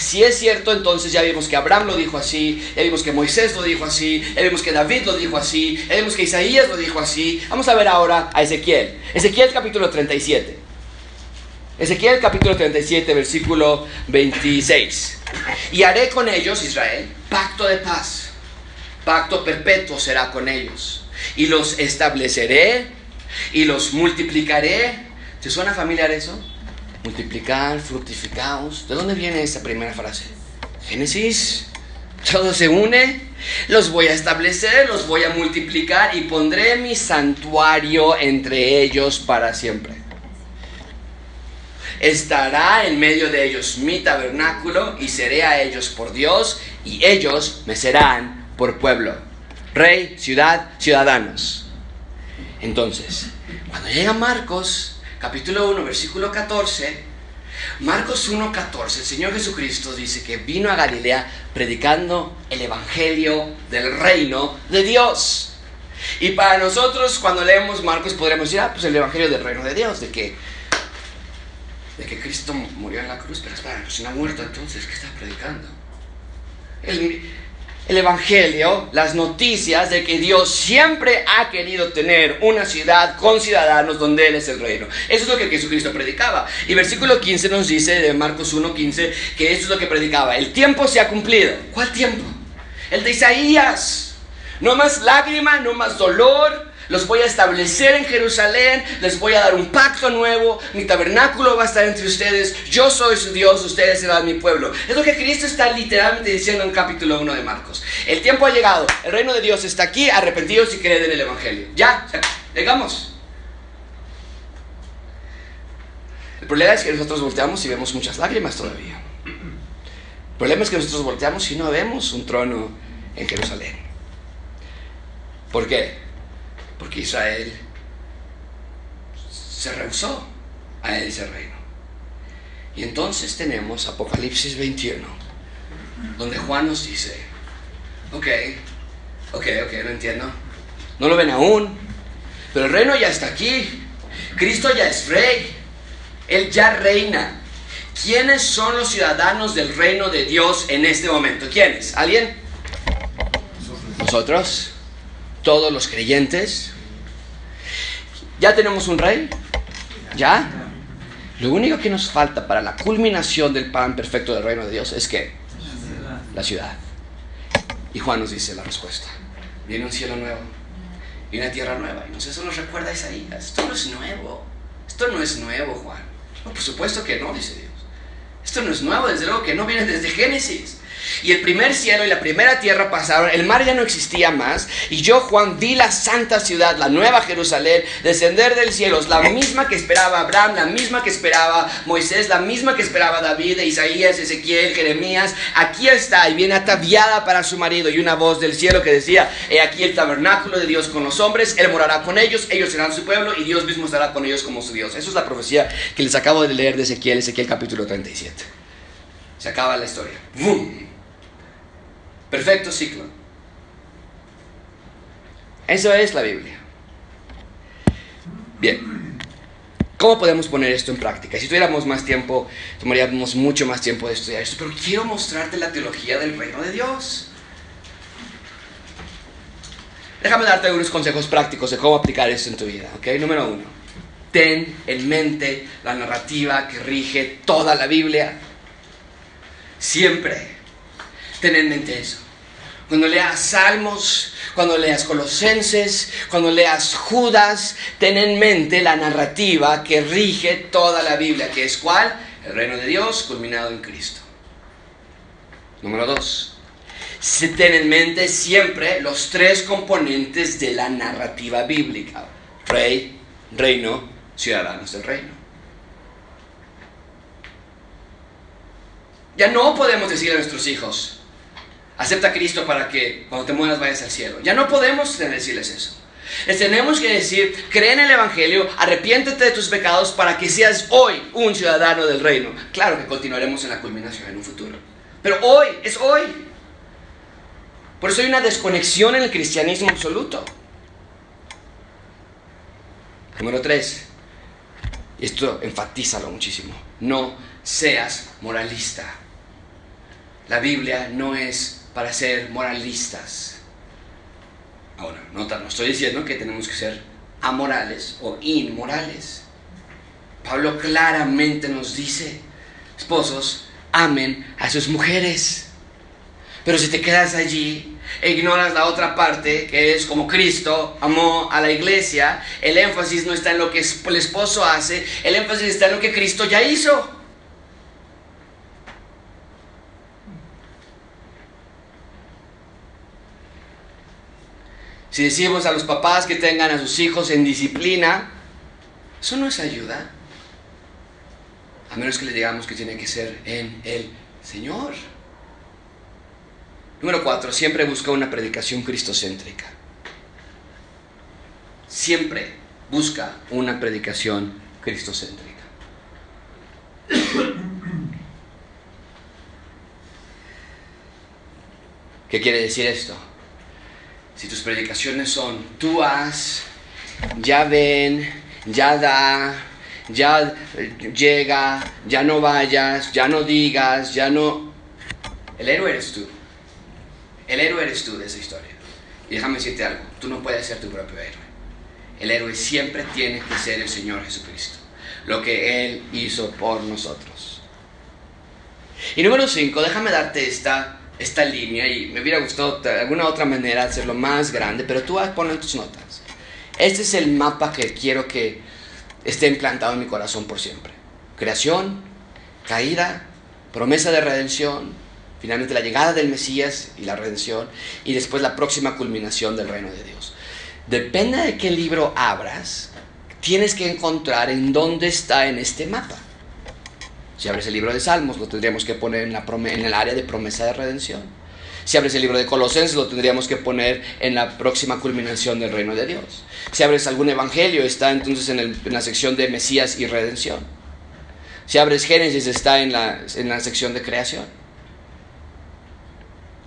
Si es cierto, entonces ya vimos que Abraham lo dijo así, ya vimos que Moisés lo dijo así, ya vimos que David lo dijo así, ya vimos que Isaías lo dijo así. Vamos a ver ahora a Ezequiel. Ezequiel capítulo 37. Ezequiel capítulo 37, versículo 26. Y haré con ellos, Israel, pacto de paz. Pacto perpetuo será con ellos. Y los estableceré y los multiplicaré. ¿Te suena familiar eso? Multiplicar, fructificaos. ¿De dónde viene esa primera frase? Génesis. Todo se une. Los voy a establecer, los voy a multiplicar y pondré mi santuario entre ellos para siempre. Estará en medio de ellos mi tabernáculo y seré a ellos por Dios y ellos me serán por pueblo. Rey, ciudad, ciudadanos. Entonces, cuando llega Marcos, capítulo 1, versículo 14, Marcos 1, 14, el Señor Jesucristo dice que vino a Galilea predicando el Evangelio del reino de Dios. Y para nosotros, cuando leemos Marcos, podremos decir, ah, pues el Evangelio del reino de Dios, de que, de que Cristo murió en la cruz, pero espera, pues no ha muerto entonces, ¿qué está predicando? El, el Evangelio, las noticias de que Dios siempre ha querido tener una ciudad con ciudadanos donde Él es el reino. Eso es lo que Jesucristo predicaba. Y versículo 15 nos dice de Marcos 1.15 que eso es lo que predicaba. El tiempo se ha cumplido. ¿Cuál tiempo? El de Isaías. No más lágrima, no más dolor, los voy a establecer en Jerusalén, les voy a dar un pacto nuevo, mi tabernáculo va a estar entre ustedes, yo soy su Dios, ustedes serán mi pueblo. Es lo que Cristo está literalmente diciendo en capítulo 1 de Marcos. El tiempo ha llegado, el reino de Dios está aquí, arrepentidos y creen en el Evangelio. Ya, llegamos. El problema es que nosotros volteamos y vemos muchas lágrimas todavía. El problema es que nosotros volteamos y no vemos un trono en Jerusalén. ¿Por qué? Porque Israel se rehusó a ese reino. Y entonces tenemos Apocalipsis 21, donde Juan nos dice, ok, ok, ok, no entiendo, no lo ven aún, pero el reino ya está aquí, Cristo ya es rey, Él ya reina. ¿Quiénes son los ciudadanos del reino de Dios en este momento? ¿Quiénes? ¿Alguien? Nosotros todos los creyentes. ¿Ya tenemos un rey? ¿Ya? Lo único que nos falta para la culminación del pan perfecto del reino de Dios es que la ciudad. Y Juan nos dice la respuesta. Viene un cielo nuevo y una tierra nueva. Y eso nos recuerda a Isaías. Esto no es nuevo. Esto no es nuevo, Juan. por supuesto que no, dice Dios. Esto no es nuevo, desde luego que no viene desde Génesis. Y el primer cielo y la primera tierra pasaron, el mar ya no existía más, y yo, Juan, vi la santa ciudad, la nueva Jerusalén, descender del cielo, la misma que esperaba Abraham, la misma que esperaba Moisés, la misma que esperaba David, Isaías, Ezequiel, Jeremías. Aquí está, y viene ataviada para su marido, y una voz del cielo que decía, he aquí el tabernáculo de Dios con los hombres, Él morará con ellos, ellos serán su pueblo, y Dios mismo estará con ellos como su Dios. Esa es la profecía que les acabo de leer de Ezequiel, Ezequiel capítulo 37. Se acaba la historia. Perfecto ciclo. Eso es la Biblia. Bien. ¿Cómo podemos poner esto en práctica? Si tuviéramos más tiempo, tomaríamos mucho más tiempo de estudiar esto, pero quiero mostrarte la teología del reino de Dios. Déjame darte algunos consejos prácticos de cómo aplicar esto en tu vida, ¿ok? Número uno, ten en mente la narrativa que rige toda la Biblia. Siempre Ten en mente eso. Cuando leas Salmos, cuando leas Colosenses, cuando leas Judas, ten en mente la narrativa que rige toda la Biblia, que es cuál? El reino de Dios culminado en Cristo. Número dos. Ten en mente siempre los tres componentes de la narrativa bíblica. Rey, reino, ciudadanos del reino. Ya no podemos decir a nuestros hijos, acepta a Cristo para que cuando te mueras vayas al cielo. Ya no podemos decirles eso. Les tenemos que decir, cree en el Evangelio, arrepiéntete de tus pecados para que seas hoy un ciudadano del reino. Claro que continuaremos en la culminación en un futuro. Pero hoy, es hoy. Por eso hay una desconexión en el cristianismo absoluto. Número 3. y esto enfatízalo muchísimo, no seas moralista. La Biblia no es para ser moralistas. Ahora, no, no estoy diciendo que tenemos que ser amorales o inmorales. Pablo claramente nos dice, esposos, amen a sus mujeres. Pero si te quedas allí e ignoras la otra parte, que es como Cristo amó a la iglesia, el énfasis no está en lo que el esposo hace, el énfasis está en lo que Cristo ya hizo. Si decimos a los papás que tengan a sus hijos en disciplina, eso no es ayuda. A menos que le digamos que tiene que ser en el Señor. Número cuatro, siempre busca una predicación cristocéntrica. Siempre busca una predicación cristocéntrica. ¿Qué quiere decir esto? Si tus predicaciones son, tú haz, ya ven, ya da, ya llega, ya no vayas, ya no digas, ya no... El héroe eres tú. El héroe eres tú de esa historia. Y déjame decirte algo, tú no puedes ser tu propio héroe. El héroe siempre tiene que ser el Señor Jesucristo. Lo que Él hizo por nosotros. Y número 5, déjame darte esta, esta línea y me hubiera gustado de alguna otra manera hacerlo más grande, pero tú vas poner tus notas. Este es el mapa que quiero que esté implantado en mi corazón por siempre. Creación, caída, promesa de redención, finalmente la llegada del Mesías y la redención, y después la próxima culminación del reino de Dios. Depende de qué libro abras, tienes que encontrar en dónde está en este mapa. Si abres el libro de Salmos, lo tendríamos que poner en, el área de promesa de redención. Si abres el libro de Colosenses, lo tendríamos que poner en la próxima culminación del reino de Dios. Si abres algún evangelio, está entonces en, en la sección de Mesías y redención. Si abres Génesis, está en la, en la sección de creación.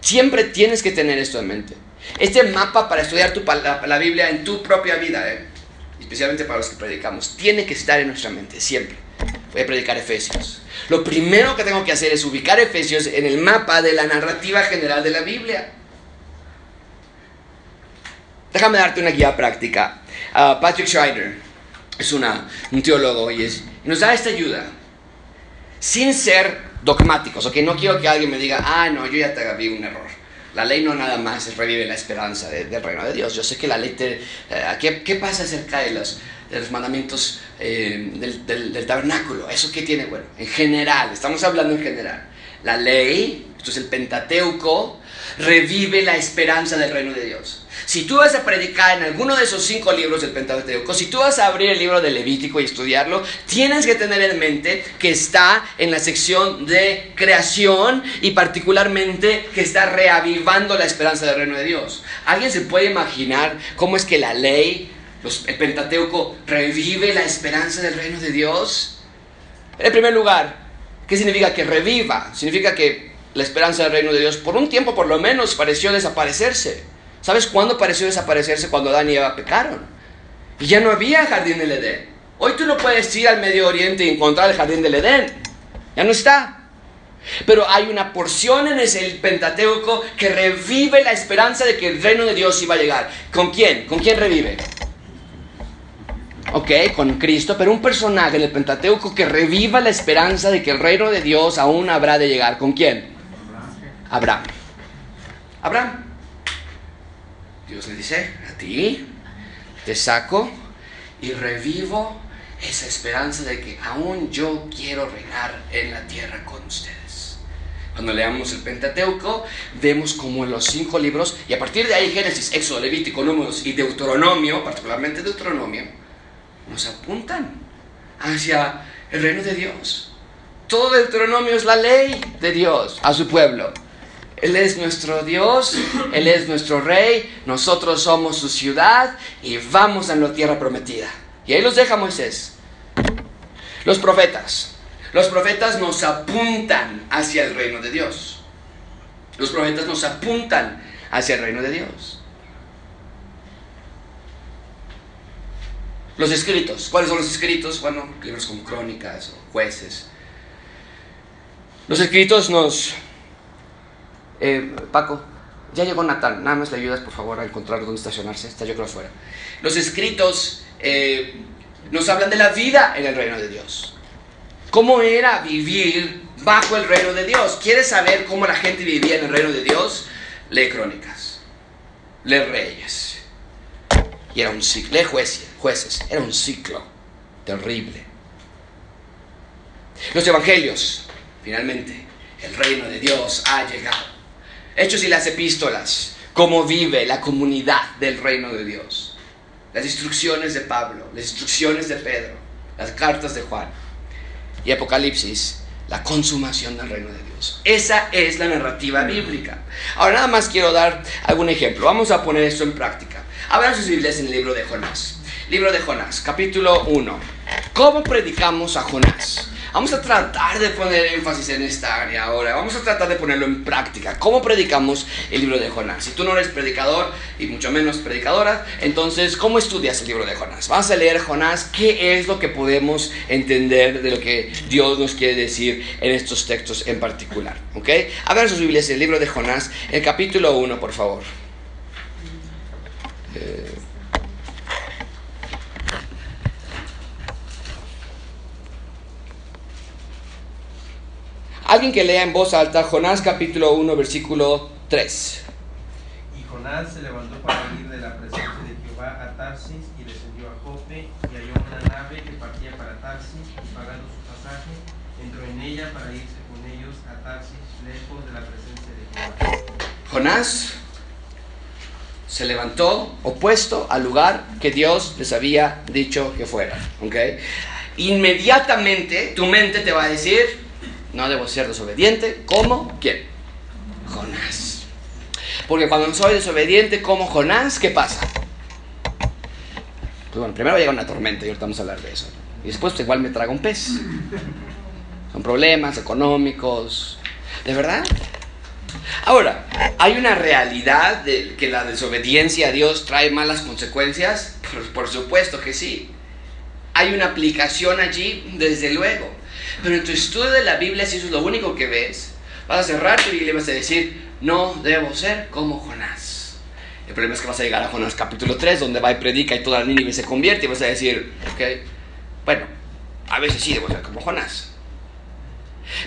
Siempre tienes que tener esto en mente. Este mapa para estudiar tu, la, la, Biblia en tu propia vida, ¿eh? especialmente para los que predicamos, tiene que estar en nuestra mente, siempre. Voy a predicar Efesios. Lo primero que tengo que hacer es ubicar Efesios en el mapa de la narrativa general de la Biblia. Déjame darte una guía práctica. Uh, Patrick Schreider es una, un teólogo y, es, nos da esta ayuda. Sin ser dogmáticos, ok, no quiero que alguien me diga, ah, no, yo ya te vi un error. La ley no nada más revive la esperanza de, del reino de Dios. Yo sé que la ley te... Eh, ¿qué, ¿qué, pasa acerca de los, de los mandamientos eh, del, del, del, tabernáculo? ¿Eso qué tiene? Bueno, en general, estamos hablando en general. La ley, esto es el Pentateuco, revive la esperanza del reino de Dios. Si tú vas a predicar en alguno de esos cinco libros del Pentateuco, si tú vas a abrir el libro de Levítico y estudiarlo, tienes que tener en mente que está en la sección de creación y particularmente que está reavivando la esperanza del reino de Dios. ¿Alguien se puede imaginar cómo es que la ley, los, el Pentateuco, revive la esperanza del reino de Dios? En primer lugar, ¿qué significa que reviva? Significa que la esperanza del reino de Dios por un tiempo por lo menos pareció desaparecerse. ¿Sabes cuándo pareció desaparecerse? Cuando Adán y Eva pecaron. Y ya no había jardín del Edén. Hoy tú no puedes ir al Medio Oriente y encontrar el jardín del Edén. Ya no está. Pero hay una porción en ese Pentateuco que revive la esperanza de que el reino de Dios iba a llegar. ¿Con quién? ¿Con quién revive? Ok, con Cristo, pero un personaje en el Pentateuco que reviva la esperanza de que el reino de Dios aún habrá de llegar. ¿Con quién? Abraham. Abraham. Dios le dice, a ti te saco y revivo esa esperanza de que aún yo quiero reinar en la tierra con ustedes. Cuando leamos el Pentateuco, vemos como en los cinco libros, y a partir de ahí Génesis, Éxodo, Levítico, Números y Deuteronomio, particularmente Deuteronomio, nos apuntan hacia el reino de Dios. Todo Deuteronomio es la ley de Dios a su pueblo. Él es nuestro Dios, Él es nuestro Rey, nosotros somos su ciudad y vamos a la tierra prometida. Y ahí los deja Moisés. Los profetas. Los profetas nos apuntan hacia el reino de Dios. Los profetas nos apuntan hacia el reino de Dios. Los escritos. ¿Cuáles son los escritos? Bueno, libros como crónicas o jueces. Los escritos nos... Eh, Paco, ya llegó Natal. Nada más le ayudas, por favor, a encontrar dónde estacionarse. Está yo creo afuera. Los escritos eh, nos hablan de la vida en el reino de Dios. ¿Cómo era vivir bajo el reino de Dios? ¿Quieres saber cómo la gente vivía en el reino de Dios? Lee crónicas. Lee reyes. Y era un ciclo. Lee jueces. Jueces. Era un ciclo terrible. Los evangelios. Finalmente, el reino de Dios ha llegado. Hechos y las epístolas. Cómo vive la comunidad del reino de Dios las instrucciones de Pablo, las instrucciones de Pedro, las cartas de Juan y Apocalipsis, la consumación del reino de Dios. Esa es la narrativa bíblica. Ahora nada más quiero dar algún ejemplo. Vamos a poner esto en práctica. Abran sus Biblias en el libro de Jonás. Libro de Jonás, capítulo 1. ¿Cómo predicamos a Jonás? Vamos a tratar de poner énfasis en esta área ahora. Vamos a tratar de ponerlo en práctica. ¿Cómo predicamos el libro de Jonás? Si tú no eres predicador y mucho menos predicadora, entonces, ¿cómo estudias el libro de Jonás? Vamos a leer Jonás. ¿Qué es lo que podemos entender de lo que Dios nos quiere decir en estos textos en particular? ¿Ok? A ver sus Biblias, el libro de Jonás, el capítulo 1, por favor. Alguien que lea en voz alta Jonás capítulo 1 versículo 3. Y Jonás se levantó para ir de la presencia de Jehová a Tarsis y descendió a Jope y halló una nave que partía para Tarsis y pagando su pasaje entró en ella para irse con ellos a Tarsis lejos de la presencia de Jehová. Jonás se levantó opuesto al lugar que Dios les había dicho que fuera. ¿okay? Inmediatamente tu mente te va a decir, no debo ser desobediente como quién? Jonás. Porque cuando soy desobediente como Jonás, ¿qué pasa? Pues bueno, primero llega una tormenta y ahorita vamos a hablar de eso. Y después igual me traga un pez. Son problemas económicos. ¿De verdad? Ahora, ¿hay una realidad de que la desobediencia a Dios trae malas consecuencias? Por, por supuesto que sí. Hay una aplicación allí, desde luego. Pero en tu estudio de la Biblia, si eso es lo único que ves, vas a cerrar tu Biblia y vas a decir, no debo ser como Jonás. El problema es que vas a llegar a Jonás capítulo 3, donde va y predica y toda Nínive se convierte y vas a decir, ok, bueno, a veces sí debo ser como Jonás.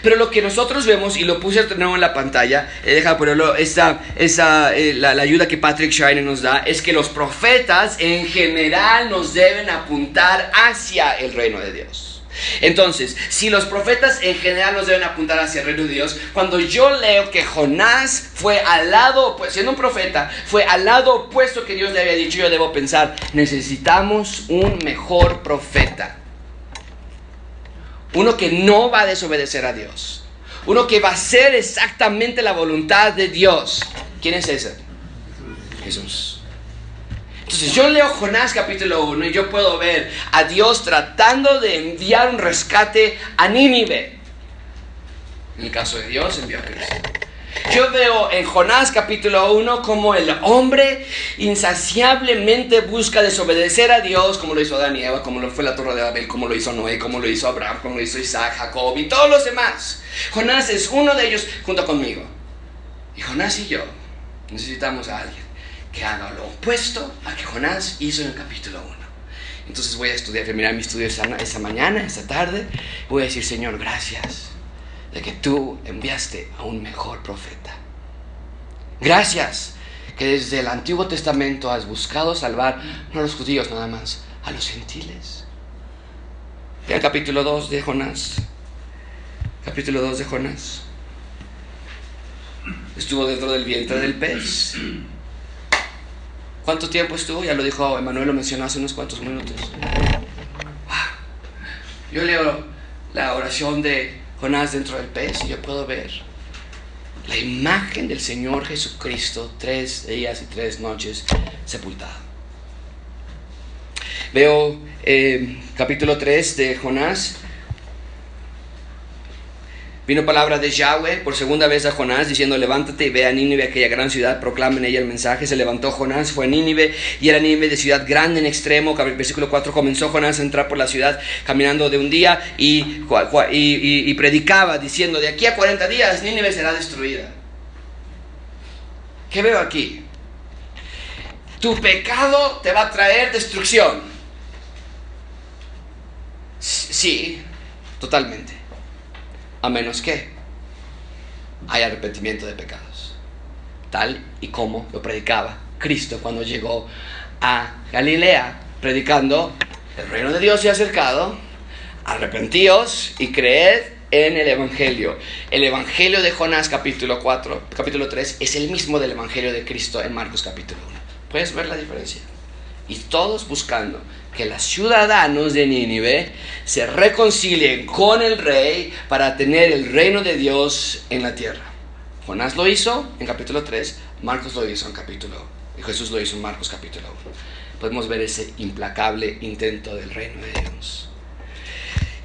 Pero lo que nosotros vemos, y lo puse de nuevo en la pantalla, eh, deja ponerlo, esa, eh, la, la, ayuda que Patrick Shiner nos da, es que los profetas en general nos deben apuntar hacia el reino de Dios. Entonces, si los profetas en general nos deben apuntar hacia el reino de Dios, cuando yo leo que Jonás fue al lado, pues siendo un profeta, fue al lado opuesto que Dios le había dicho, yo debo pensar, necesitamos un mejor profeta. Uno que no va a desobedecer a Dios. Uno que va a hacer exactamente la voluntad de Dios. ¿Quién es ese? Jesús. Entonces yo leo Jonás capítulo 1 y yo puedo ver a Dios tratando de enviar un rescate a Nínive. En el caso de Dios envió a Cristo. Yo veo en Jonás capítulo 1 como el hombre insaciablemente busca desobedecer a Dios, como lo hizo Adán y como lo fue la torre de Abel, como lo hizo Noé, como lo hizo Abraham, como lo hizo Isaac, Jacob y todos los demás. Jonás es uno de ellos junto conmigo. Y Jonás y yo necesitamos a alguien que haga lo opuesto a que Jonás hizo en el capítulo 1. Entonces voy a estudiar, terminar mi estudio esa, mañana, esa tarde. Voy a decir, Señor, gracias de que tú enviaste a un mejor profeta. Gracias que desde el Antiguo Testamento has buscado salvar no a los judíos nada más, a los gentiles. el capítulo 2 de Jonás. Capítulo 2 de Jonás. Estuvo dentro del vientre del pez ¿Cuánto tiempo estuvo? Ya lo dijo Emanuel, lo mencionó hace unos cuantos minutos. Yo leo la oración de Jonás dentro del pez y yo puedo ver la imagen del Señor Jesucristo tres días y tres noches sepultado. Veo eh, capítulo 3 de Jonás. Vino palabra de Yahweh por segunda vez a Jonás diciendo, levántate y ve a Nínive, aquella gran ciudad, proclama en ella el mensaje. Se levantó Jonás, fue a Nínive y era Nínive de ciudad grande en extremo. Versículo 4, comenzó Jonás a entrar por la ciudad caminando de un día y, y, y predicaba diciendo, de aquí a 40 días Nínive será destruida. ¿Qué veo aquí? Tu pecado te va a traer destrucción. Sí, totalmente a menos que haya arrepentimiento de pecados, tal y como lo predicaba Cristo cuando llegó a Galilea, predicando, el reino de Dios se ha acercado, arrepentíos y creed en el Evangelio. El Evangelio de Jonás capítulo 4, capítulo 3 es el mismo del Evangelio de Cristo en Marcos capítulo 1. ¿Puedes ver la diferencia? Y todos buscando que los ciudadanos de Nínive se reconcilien con el rey para tener el reino de Dios en la tierra. Jonás lo hizo en capítulo 3, Marcos lo hizo en capítulo, y Jesús lo hizo en Marcos capítulo 1. Podemos ver ese implacable intento del reino de Dios.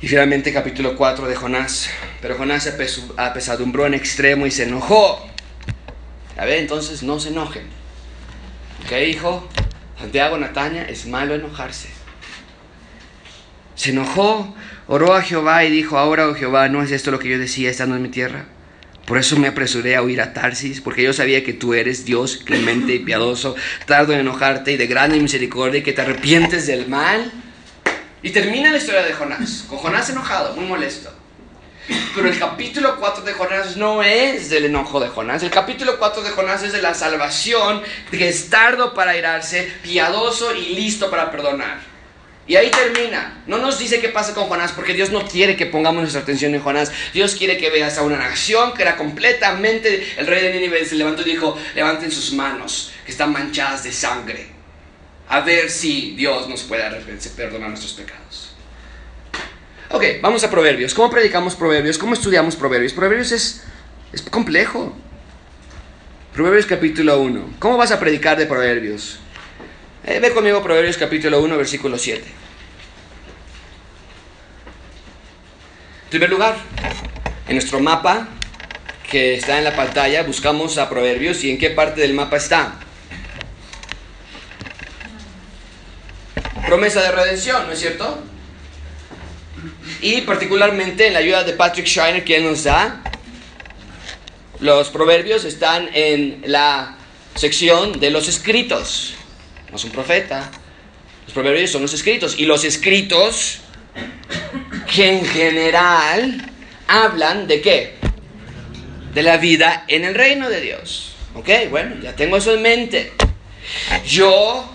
Y finalmente capítulo 4 de Jonás. Pero Jonás se apesadumbró en extremo y se enojó. A ver, entonces no se enojen. ¿Qué dijo? Santiago, Nataña, es malo enojarse. Se enojó, oró a Jehová y dijo, ahora, oh Jehová, ¿no es esto lo que yo decía estando en mi tierra? Por eso me apresuré a huir a Tarsis, porque yo sabía que tú eres Dios clemente y piadoso, tardo en enojarte y de grande misericordia y que te arrepientes del mal. Y termina la historia de Jonás, con Jonás enojado, muy molesto. Pero el capítulo 4 de Jonás no es del enojo de Jonás. El capítulo 4 de Jonás es de la salvación, que es tardo para irarse, piadoso y listo para perdonar. Y ahí termina. No nos dice qué pasa con Jonás, porque Dios no quiere que pongamos nuestra atención en Jonás. Dios quiere que veas a una nación que era completamente... El rey de Nínive se levantó y dijo, levanten sus manos, que están manchadas de sangre. A ver si Dios nos puede perdonar nuestros pecados. Ok, vamos a Proverbios. ¿Cómo predicamos Proverbios? ¿Cómo estudiamos Proverbios? Proverbios es, es complejo. Proverbios capítulo 1. ¿Cómo vas a predicar de Proverbios? Eh, ve conmigo Proverbios capítulo 1, versículo 7. En primer lugar, en nuestro mapa que está en la pantalla, buscamos a Proverbios y en qué parte del mapa está. Promesa de redención, ¿no es cierto? Y particularmente en la ayuda de Patrick Shiner que nos da, los proverbios están en la sección de los escritos no es un profeta. Los proverbios son los escritos. Y los escritos, que en general hablan de qué? De la vida en el reino de Dios. Ok, bueno, ya tengo eso en mente. Yo,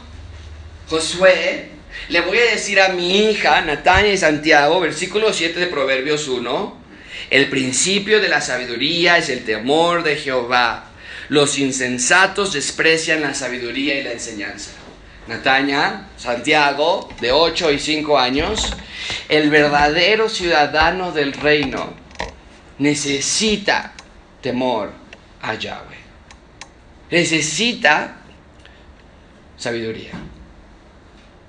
Josué, le voy a decir a mi hija, Natania y Santiago, versículo 7 de Proverbios 1, el principio de la sabiduría es el temor de Jehová. Los insensatos desprecian la sabiduría y la enseñanza. Nataña, Santiago, de 8 y 5 años, el verdadero ciudadano del reino necesita temor a Yahweh. Necesita sabiduría.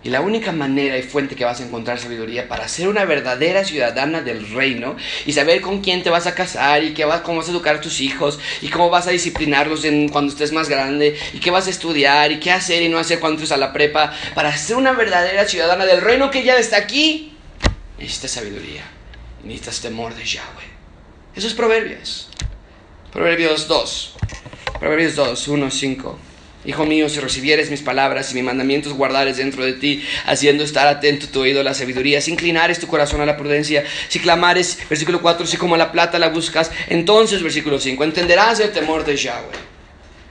Y la única manera y fuente que vas a encontrar sabiduría para ser una verdadera ciudadana del reino y saber con quién te vas a casar y qué vas, cómo vas a educar a tus hijos y cómo vas a disciplinarlos cuando estés más grande y qué vas a estudiar y qué hacer y no hacer cuando entres a la prepa, para ser una verdadera ciudadana del reino que ya está aquí, necesitas sabiduría, necesitas temor de Yahweh. Eso es Proverbios. Proverbios 2. Proverbios 2, 1, 5. Hijo mío, si recibieres mis palabras y mis mandamientos guardares dentro de ti, haciendo estar atento tu oído a la sabiduría, si inclinares tu corazón a la prudencia, si clamares, versículo 4, si como la plata la buscas, entonces, versículo 5, entenderás el temor de Yahweh,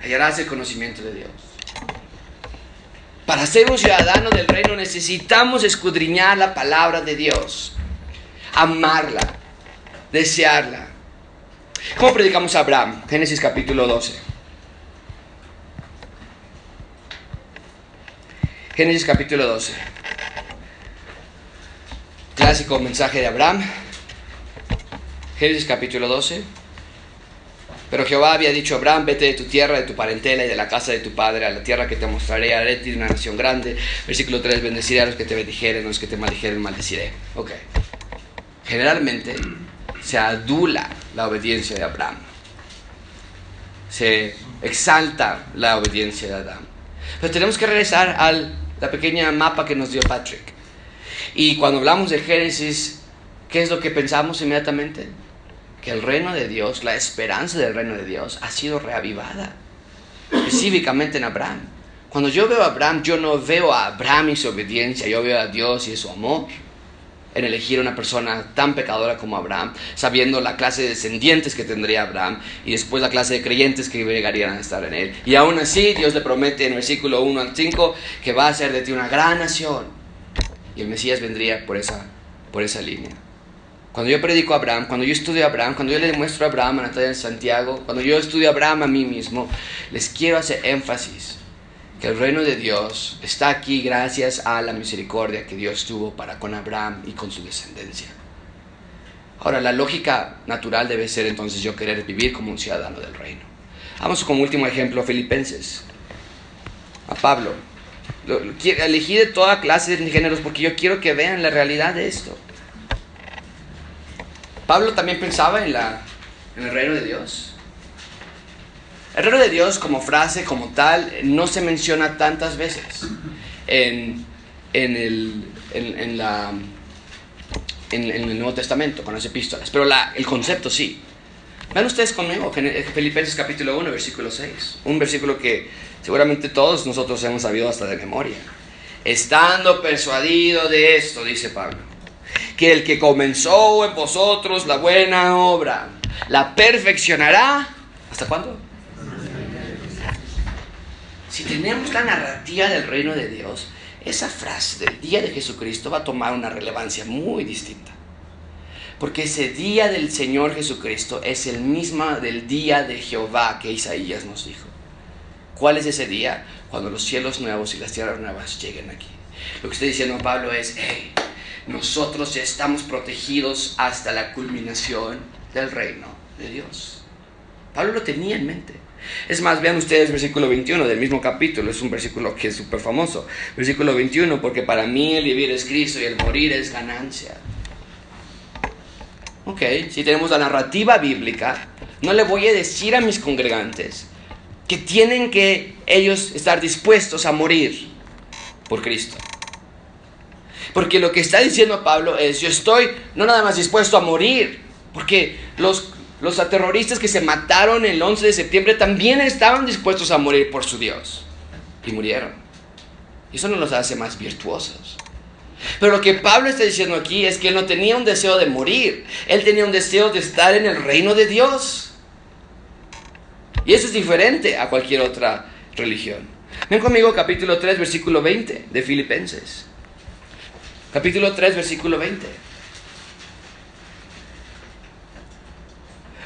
hallarás el conocimiento de Dios. Para ser un ciudadano del reino necesitamos escudriñar la palabra de Dios, amarla, desearla. ¿Cómo predicamos a Abraham? Génesis capítulo 12. Génesis capítulo 12. Clásico mensaje de Abraham. Génesis capítulo 12. Pero Jehová había dicho a Abraham, vete de tu tierra, de tu parentela y de la casa de tu padre a la tierra que te mostraré, haré de una nación grande. Versículo 3, bendeciré a los que te bendijeren, a los que te maldijeren, maldeciré. Ok. Generalmente se adula la obediencia de Abraham. Se exalta la obediencia de Adán. Pero tenemos que regresar a la pequeña mapa que nos dio Patrick. Y cuando hablamos de Génesis, ¿qué es lo que pensamos inmediatamente? Que el reino de Dios, la esperanza del reino de Dios, ha sido reavivada. Específicamente en Abraham. Cuando yo veo a Abraham, yo no veo a Abraham y su obediencia, yo veo a Dios y su amor en elegir una persona tan pecadora como Abraham, sabiendo la clase de descendientes que tendría Abraham y después la clase de creyentes que llegarían a estar en él. Y aún así Dios le promete en versículo 1 al 5 que va a hacer de ti una gran nación. Y el Mesías vendría por esa, por esa línea. Cuando yo predico a Abraham, cuando yo estudio a Abraham, cuando yo le demuestro a Abraham a Natalia en Santiago, cuando yo estudio a Abraham a mí mismo, les quiero hacer énfasis que el reino de Dios está aquí gracias a la misericordia que Dios tuvo para con Abraham y con su descendencia. Ahora, la lógica natural debe ser entonces yo querer vivir como un ciudadano del reino. Vamos como último ejemplo Filipenses. A Pablo. elegí de toda clase de géneros porque yo quiero que vean la realidad de esto. Pablo también pensaba en, la, en el reino de Dios. El reino de Dios como frase, como tal, no se menciona tantas veces en, el, en, la, en, el Nuevo Testamento, con las epístolas, pero el concepto sí. Vean ustedes conmigo, Filipenses capítulo 1, versículo 6, un versículo que seguramente todos nosotros hemos sabido hasta de memoria. Estando persuadido de esto, dice Pablo, que el que comenzó en vosotros la buena obra, la perfeccionará. ¿Hasta cuándo? Si tenemos la narrativa del reino de Dios, esa frase del día de Jesucristo va a tomar una relevancia muy distinta. Porque ese día del Señor Jesucristo es el mismo del día de Jehová que Isaías nos dijo. ¿Cuál es ese día? Cuando los cielos nuevos y las tierras nuevas lleguen aquí. Lo que está diciendo Pablo es, nosotros ya estamos protegidos hasta la culminación del reino de Dios. Pablo lo tenía en mente. Es más, vean ustedes versículo 21 del mismo capítulo, es un versículo que es súper famoso. Versículo 21, porque para mí el vivir es Cristo y el morir es ganancia. Ok, si tenemos la narrativa bíblica, no le voy a decir a mis congregantes que tienen que ellos estar dispuestos a morir por Cristo. Porque lo que está diciendo Pablo es, yo estoy no nada más dispuesto a morir, porque los los terroristas que se mataron el 11 de septiembre también estaban dispuestos a morir por su Dios. Y murieron. Eso no los hace más virtuosos. Pero lo que Pablo está diciendo aquí es que él no tenía un deseo de morir. Él tenía un deseo de estar en el reino de Dios. Y eso es diferente a cualquier otra religión. Ven conmigo capítulo 3, versículo 20 de Filipenses. Capítulo 3, versículo 20.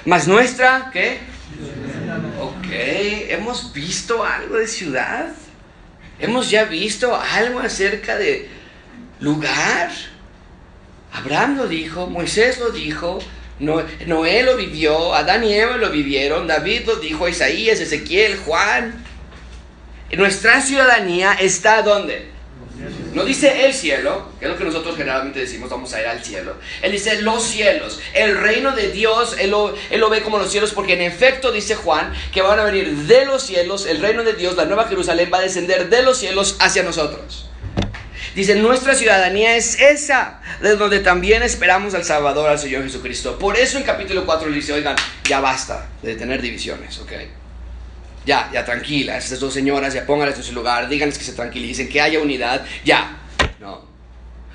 Más nuestra, ¿qué? Ok, hemos visto algo de ciudad. Hemos ya visto algo acerca de lugar. Abraham lo dijo, Moisés lo dijo, Noé lo vivió, Adán y Eva lo vivieron, David lo dijo, Isaías, Ezequiel, Juan. Nuestra ciudadanía está donde? No dice el cielo, que es lo que nosotros generalmente decimos, vamos a ir al cielo. Él dice los cielos. El reino de Dios, él lo, él lo, ve como los cielos, porque en efecto dice Juan que van a venir de los cielos, el reino de Dios, la nueva Jerusalén va a descender de los cielos hacia nosotros. Dice, nuestra ciudadanía es esa, de donde también esperamos al Salvador, al Señor Jesucristo. Por eso en capítulo 4 dice, oigan, ya basta de tener divisiones, ¿ok? Ya, ya tranquila, estas dos señoras, ya pónganlas en su lugar, díganles que se tranquilicen, que haya unidad, ya. No.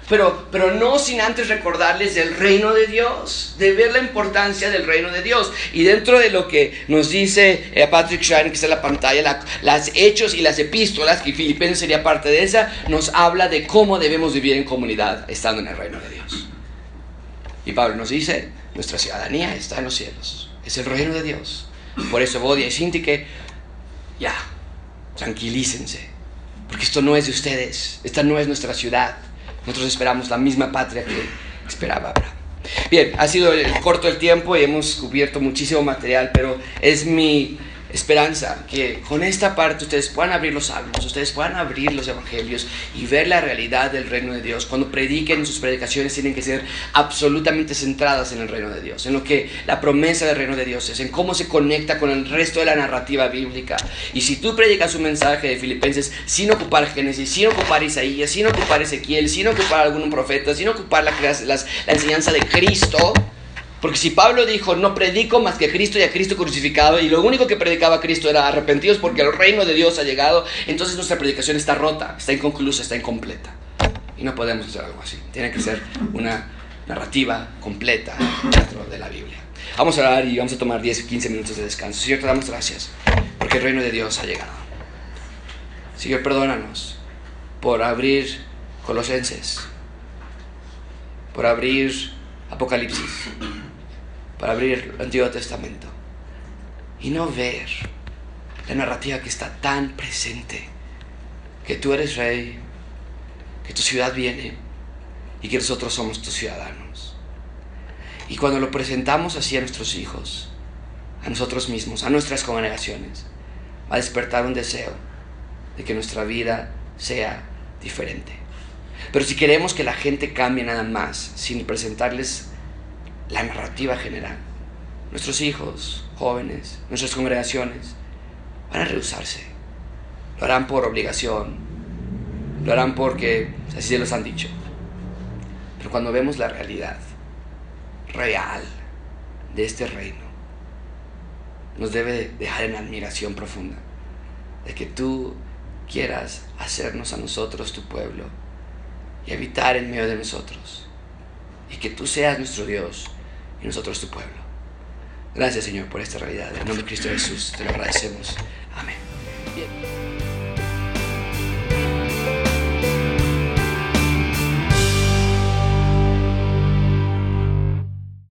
Pero, pero no sin antes recordarles del reino de Dios, de ver la importancia del reino de Dios. Y dentro de lo que nos dice eh, Patrick Shine, que está en la pantalla, las hechos y las epístolas, que Filipenses sería parte de esa, nos habla de cómo debemos vivir en comunidad estando en el reino de Dios. Y Pablo nos dice, nuestra ciudadanía está en los cielos, es el reino de Dios. Por eso Bodia y Sintique ya, tranquilícense, porque esto no es de ustedes, esta no es nuestra ciudad. Nosotros esperamos la misma patria que esperaba Abraham. Bien, ha sido corto el tiempo y hemos cubierto muchísimo material, pero es mi, esperanza que con esta parte ustedes puedan abrir los salmos, ustedes puedan abrir los evangelios y ver la realidad del reino de Dios. Cuando prediquen, sus predicaciones tienen que ser absolutamente centradas en el reino de Dios, en lo que la promesa del reino de Dios es, en cómo se conecta con el resto de la narrativa bíblica. Y si tú predicas un mensaje de Filipenses sin ocupar Génesis, sin ocupar Isaías, sin ocupar Ezequiel, sin ocupar algún profeta, sin ocupar la, la enseñanza de Cristo, porque si Pablo dijo, no predico más que a Cristo y a Cristo crucificado, y lo único que predicaba Cristo era arrepentidos porque el reino de Dios ha llegado, entonces nuestra predicación está rota, está inconclusa, está incompleta. Y no podemos hacer algo así. Tiene que ser una narrativa completa dentro de la Biblia. Vamos a orar y vamos a tomar 10 15 minutos de descanso. Señor, te damos gracias porque el reino de Dios ha llegado. Señor, perdónanos por abrir Colosenses, por abrir Apocalipsis para abrir el Antiguo Testamento y no ver la narrativa que está tan presente, que tú eres rey, que tu ciudad viene y que nosotros somos tus ciudadanos. Y cuando lo presentamos así a nuestros hijos, a nosotros mismos, a nuestras congregaciones, va a despertar un deseo de que nuestra vida sea diferente. Pero si queremos que la gente cambie nada más, sin presentarles la narrativa general. Nuestros hijos, jóvenes, nuestras congregaciones van a rehusarse. Lo harán por obligación, lo harán porque así se los han dicho. Pero cuando vemos la realidad real de este reino, nos debe dejar en admiración profunda de que tú quieras hacernos a nosotros tu pueblo y habitar en medio de nosotros. Y que tú seas nuestro Dios nosotros tu pueblo. Gracias Señor por esta realidad. En el nombre de Cristo Jesús te lo agradecemos. Amén.